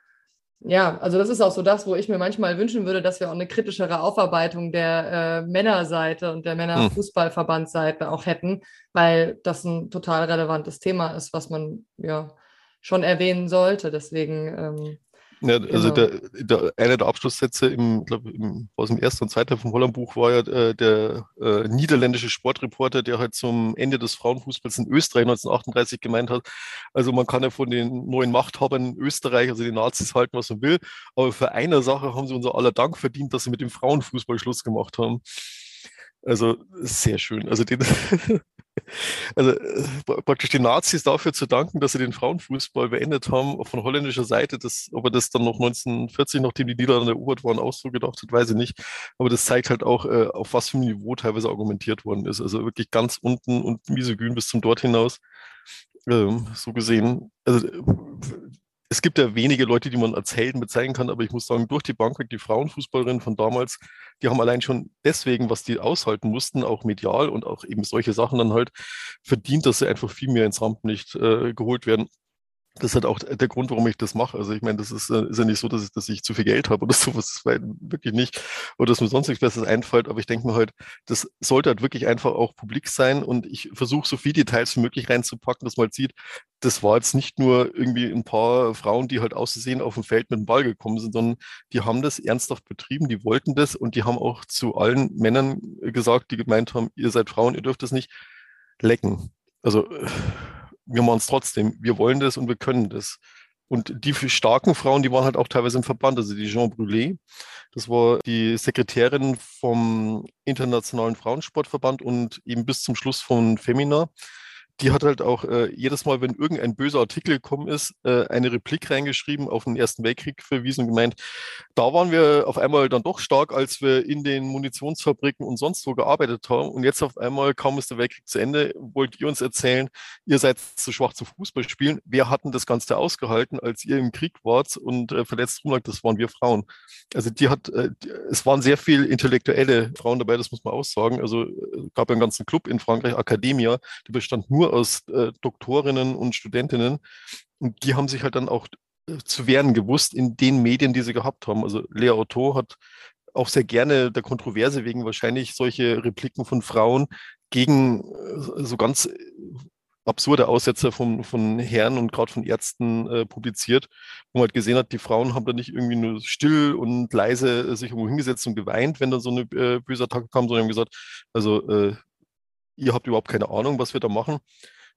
ja, also das ist auch so das, wo ich mir manchmal wünschen würde, dass wir auch eine kritischere Aufarbeitung der äh, Männerseite und der Männerfußballverbandsseite auch hätten, weil das ein total relevantes Thema ist, was man ja schon erwähnen sollte. Deswegen ähm, ja, also genau. der, der, einer der Abschlusssätze im, glaub, im, aus dem ersten und zweiten vom Holland-Buch war ja äh, der äh, niederländische Sportreporter, der halt zum Ende des Frauenfußballs in Österreich 1938 gemeint hat, also man kann ja von den neuen Machthabern in Österreich, also den Nazis halten, was man will, aber für eine Sache haben sie unser aller Dank verdient, dass sie mit dem Frauenfußball Schluss gemacht haben. Also sehr schön. Also den, also äh, praktisch die Nazis dafür zu danken, dass sie den Frauenfußball beendet haben, von holländischer Seite, das, ob er das dann noch 1940, nachdem die Niederlande erobert waren, auch so gedacht hat, weiß ich nicht. Aber das zeigt halt auch, äh, auf was für ein Niveau teilweise argumentiert worden ist. Also wirklich ganz unten und misogyn bis zum Dort hinaus. Ähm, so gesehen, also es gibt ja wenige Leute, die man als Helden bezeichnen kann, aber ich muss sagen, durch die Bank weg, die Frauenfußballerinnen von damals, die haben allein schon deswegen, was die aushalten mussten, auch medial und auch eben solche Sachen dann halt verdient, dass sie einfach viel mehr ins Rampenlicht äh, geholt werden das ist halt auch der Grund, warum ich das mache. Also ich meine, das ist, äh, ist ja nicht so, dass ich, dass ich zu viel Geld habe oder sowas, das wirklich nicht. Oder dass mir sonst nichts Besseres einfällt. Aber ich denke mir halt, das sollte halt wirklich einfach auch publik sein. Und ich versuche so viele Details wie möglich reinzupacken, dass man halt sieht, das war jetzt nicht nur irgendwie ein paar Frauen, die halt auszusehen auf dem Feld mit dem Ball gekommen sind, sondern die haben das ernsthaft betrieben, die wollten das und die haben auch zu allen Männern gesagt, die gemeint haben, ihr seid Frauen, ihr dürft das nicht lecken. Also wir machen es trotzdem. Wir wollen das und wir können das. Und die starken Frauen, die waren halt auch teilweise im Verband. Also die Jean Brûlé, das war die Sekretärin vom Internationalen Frauensportverband und eben bis zum Schluss von Femina die hat halt auch äh, jedes Mal, wenn irgendein böser Artikel gekommen ist, äh, eine Replik reingeschrieben, auf den Ersten Weltkrieg verwiesen und gemeint, da waren wir auf einmal dann doch stark, als wir in den Munitionsfabriken und sonst wo gearbeitet haben. Und jetzt auf einmal, kaum ist der Weltkrieg zu Ende, wollt ihr uns erzählen, ihr seid zu schwach zum Fußballspielen. Wer hat denn das Ganze ausgehalten, als ihr im Krieg wart und äh, verletzt rumlag? Das waren wir Frauen. Also die hat, äh, die, es waren sehr viel intellektuelle Frauen dabei, das muss man auch sagen. Also äh, gab einen ganzen Club in Frankreich, Academia, der bestand nur aus äh, Doktorinnen und Studentinnen. Und die haben sich halt dann auch äh, zu wehren gewusst in den Medien, die sie gehabt haben. Also Lea Otto hat auch sehr gerne der Kontroverse wegen wahrscheinlich solche Repliken von Frauen gegen äh, so ganz äh, absurde Aussätze von, von Herren und gerade von Ärzten äh, publiziert, wo man halt gesehen hat, die Frauen haben da nicht irgendwie nur still und leise sich irgendwo hingesetzt und geweint, wenn da so eine äh, böse Attacke kam, sondern haben gesagt, also äh, ihr habt überhaupt keine Ahnung, was wir da machen.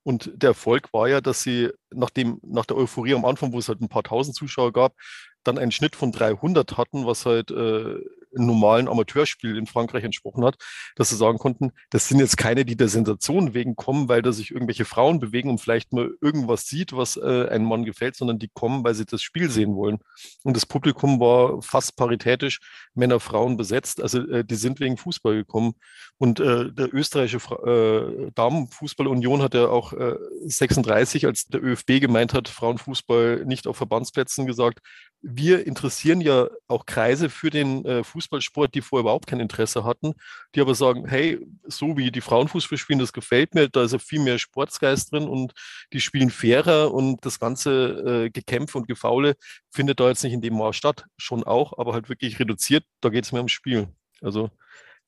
Und der Erfolg war ja, dass sie nach, dem, nach der Euphorie am Anfang, wo es halt ein paar tausend Zuschauer gab, dann einen Schnitt von 300 hatten, was halt äh, normalen Amateurspiel in Frankreich entsprochen hat, dass sie sagen konnten, das sind jetzt keine, die der Sensation wegen kommen, weil da sich irgendwelche Frauen bewegen und vielleicht mal irgendwas sieht, was äh, einem Mann gefällt, sondern die kommen, weil sie das Spiel sehen wollen. Und das Publikum war fast paritätisch Männer, Frauen besetzt. Also äh, die sind wegen Fußball gekommen. Und äh, der österreichische äh, Damenfußballunion hat ja auch äh, 36, als der ÖFB gemeint hat, Frauenfußball nicht auf Verbandsplätzen gesagt, wir interessieren ja auch Kreise für den äh, Fußballsport, die vorher überhaupt kein Interesse hatten, die aber sagen, hey, so wie die Frauenfußball spielen, das gefällt mir, da ist ja viel mehr Sportsgeist drin und die spielen fairer und das ganze äh, Gekämpfe und Gefaule findet da jetzt nicht in dem Maß statt. Schon auch, aber halt wirklich reduziert, da geht es mehr ums Spiel. Also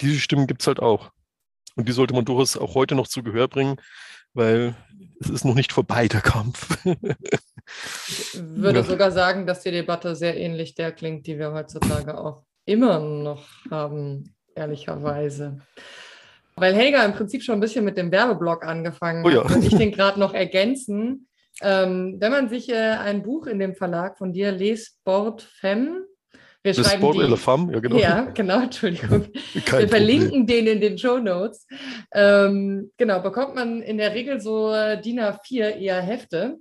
diese Stimmen gibt es halt auch. Und die sollte man durchaus auch heute noch zu Gehör bringen, weil es ist noch nicht vorbei, der Kampf. ich würde ja. sogar sagen, dass die Debatte sehr ähnlich der klingt, die wir heutzutage auch immer noch haben, ehrlicherweise. Weil Helga im Prinzip schon ein bisschen mit dem Werbeblock angefangen oh ja. hat, würde ich den gerade noch ergänzen. Ähm, wenn man sich äh, ein Buch in dem Verlag von dir, Les Sport Femme, Wir schreiben Sport die, Femme, ja genau. Ja, genau, Entschuldigung. Kein Wir verlinken Problem. den in den Show Notes. Ähm, genau, bekommt man in der Regel so äh, DIN A4 eher Hefte.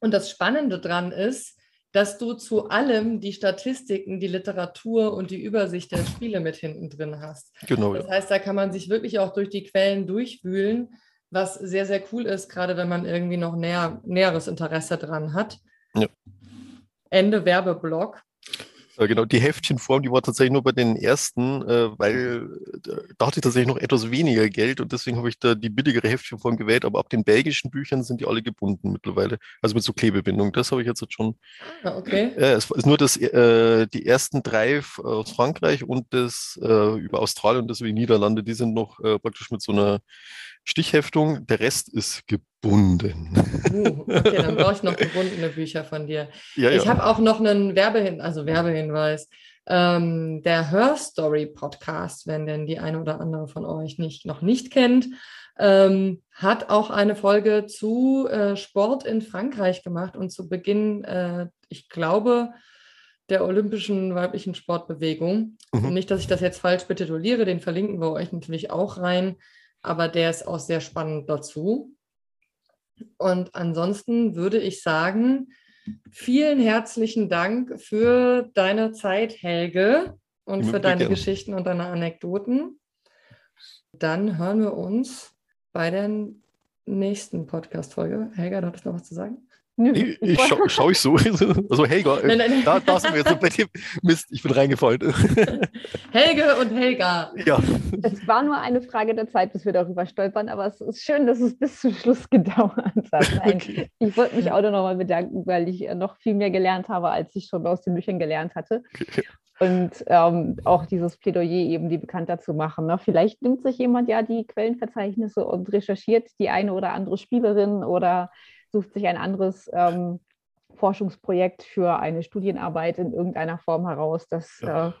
Und das Spannende dran ist, dass du zu allem die Statistiken, die Literatur und die Übersicht der Spiele mit hinten drin hast. Genau, Das ja. heißt, da kann man sich wirklich auch durch die Quellen durchwühlen, was sehr, sehr cool ist, gerade wenn man irgendwie noch näher, näheres Interesse dran hat. Ja. Ende Werbeblock. Äh, Genau, die Heftchenform, die war tatsächlich nur bei den ersten, äh, weil äh, da hatte ich tatsächlich noch etwas weniger Geld und deswegen habe ich da die billigere Heftchenform gewählt, aber ab den belgischen Büchern sind die alle gebunden mittlerweile. Also mit so Klebebindung. Das habe ich jetzt schon. Ah, okay. Äh, es ist nur das, äh, die ersten drei f- aus Frankreich und das äh, über Australien und das über die Niederlande, die sind noch äh, praktisch mit so einer Stichheftung. Der Rest ist gebunden. Uh, okay, dann brauche ich noch gebundene Bücher von dir. Ja, Ich ja. habe auch noch einen Werbehin also Werbehinweis. Ähm, der Hörstory Podcast, wenn denn die eine oder andere von euch nicht, noch nicht kennt, ähm, hat auch eine Folge zu äh, Sport in Frankreich gemacht und zu Beginn, äh, ich glaube, der olympischen weiblichen Sportbewegung. Mhm. Nicht, dass ich das jetzt falsch betituliere, den verlinken wir euch natürlich auch rein, aber der ist auch sehr spannend dazu. Und ansonsten würde ich sagen, vielen herzlichen Dank für deine Zeit, Helge, und für deine gerne. Geschichten und deine Anekdoten. Dann hören wir uns bei der nächsten Podcast-Folge. Helga, du hattest noch was zu sagen? Nö, Ich, ich schaue schau ich so. Also Helga, Nein, nein, da, da sind wir jetzt bei dem Mist, ich bin reingefallen. Helge und Helga. ja, Es war nur eine Frage der Zeit, bis wir darüber stolpern, aber es ist schön, dass es bis zum Schluss gedauert hat. Nein, okay. ich wollte mich auch noch mal bedanken, weil ich äh, noch viel mehr gelernt habe, als ich schon aus den Büchern gelernt hatte. Und ähm, auch dieses Plädoyer eben, die bekannter zu machen. Ne? Vielleicht nimmt sich jemand ja die Quellenverzeichnisse und recherchiert die eine oder andere Spielerin oder sucht sich ein anderes ähm, Forschungsprojekt für eine Studienarbeit in irgendeiner Form heraus. Das, Ja. äh,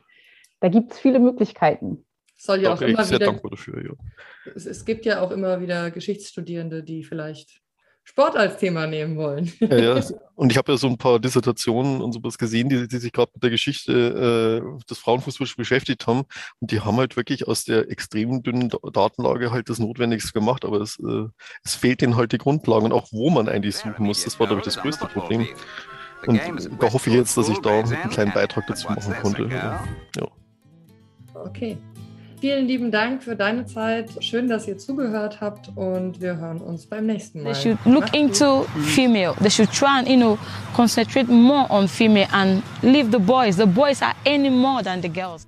da gibt es viele Möglichkeiten. Soll ja auch immer wieder dafür. Ja. es, es gibt ja auch immer wieder Geschichtsstudierende, die vielleicht Sport als Thema nehmen wollen. Ja, ja. Und ich habe ja so ein paar Dissertationen und sowas gesehen, die, die sich gerade mit der Geschichte äh, des Frauenfußballs beschäftigt haben. Und die haben halt wirklich aus der extrem dünnen Da- Datenlage halt das Notwendigste gemacht, aber es, äh, es fehlt ihnen halt die Grundlagen und auch wo man eigentlich suchen muss. Das war, glaube ich, das größte Problem. Und da hoffe ich jetzt, dass ich da einen kleinen Beitrag dazu machen konnte. Ja. Okay. Vielen lieben Dank für deine Zeit. Schön, dass ihr zugehört habt und wir hören uns beim nächsten Mal. They should look Macht's gut. into female. They should try and you know concentrate more on female and leave the boys. The boys are earning more than the girls.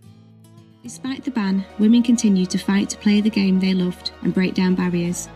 Despite the ban, women continued to fight to play the game they loved and break down barriers.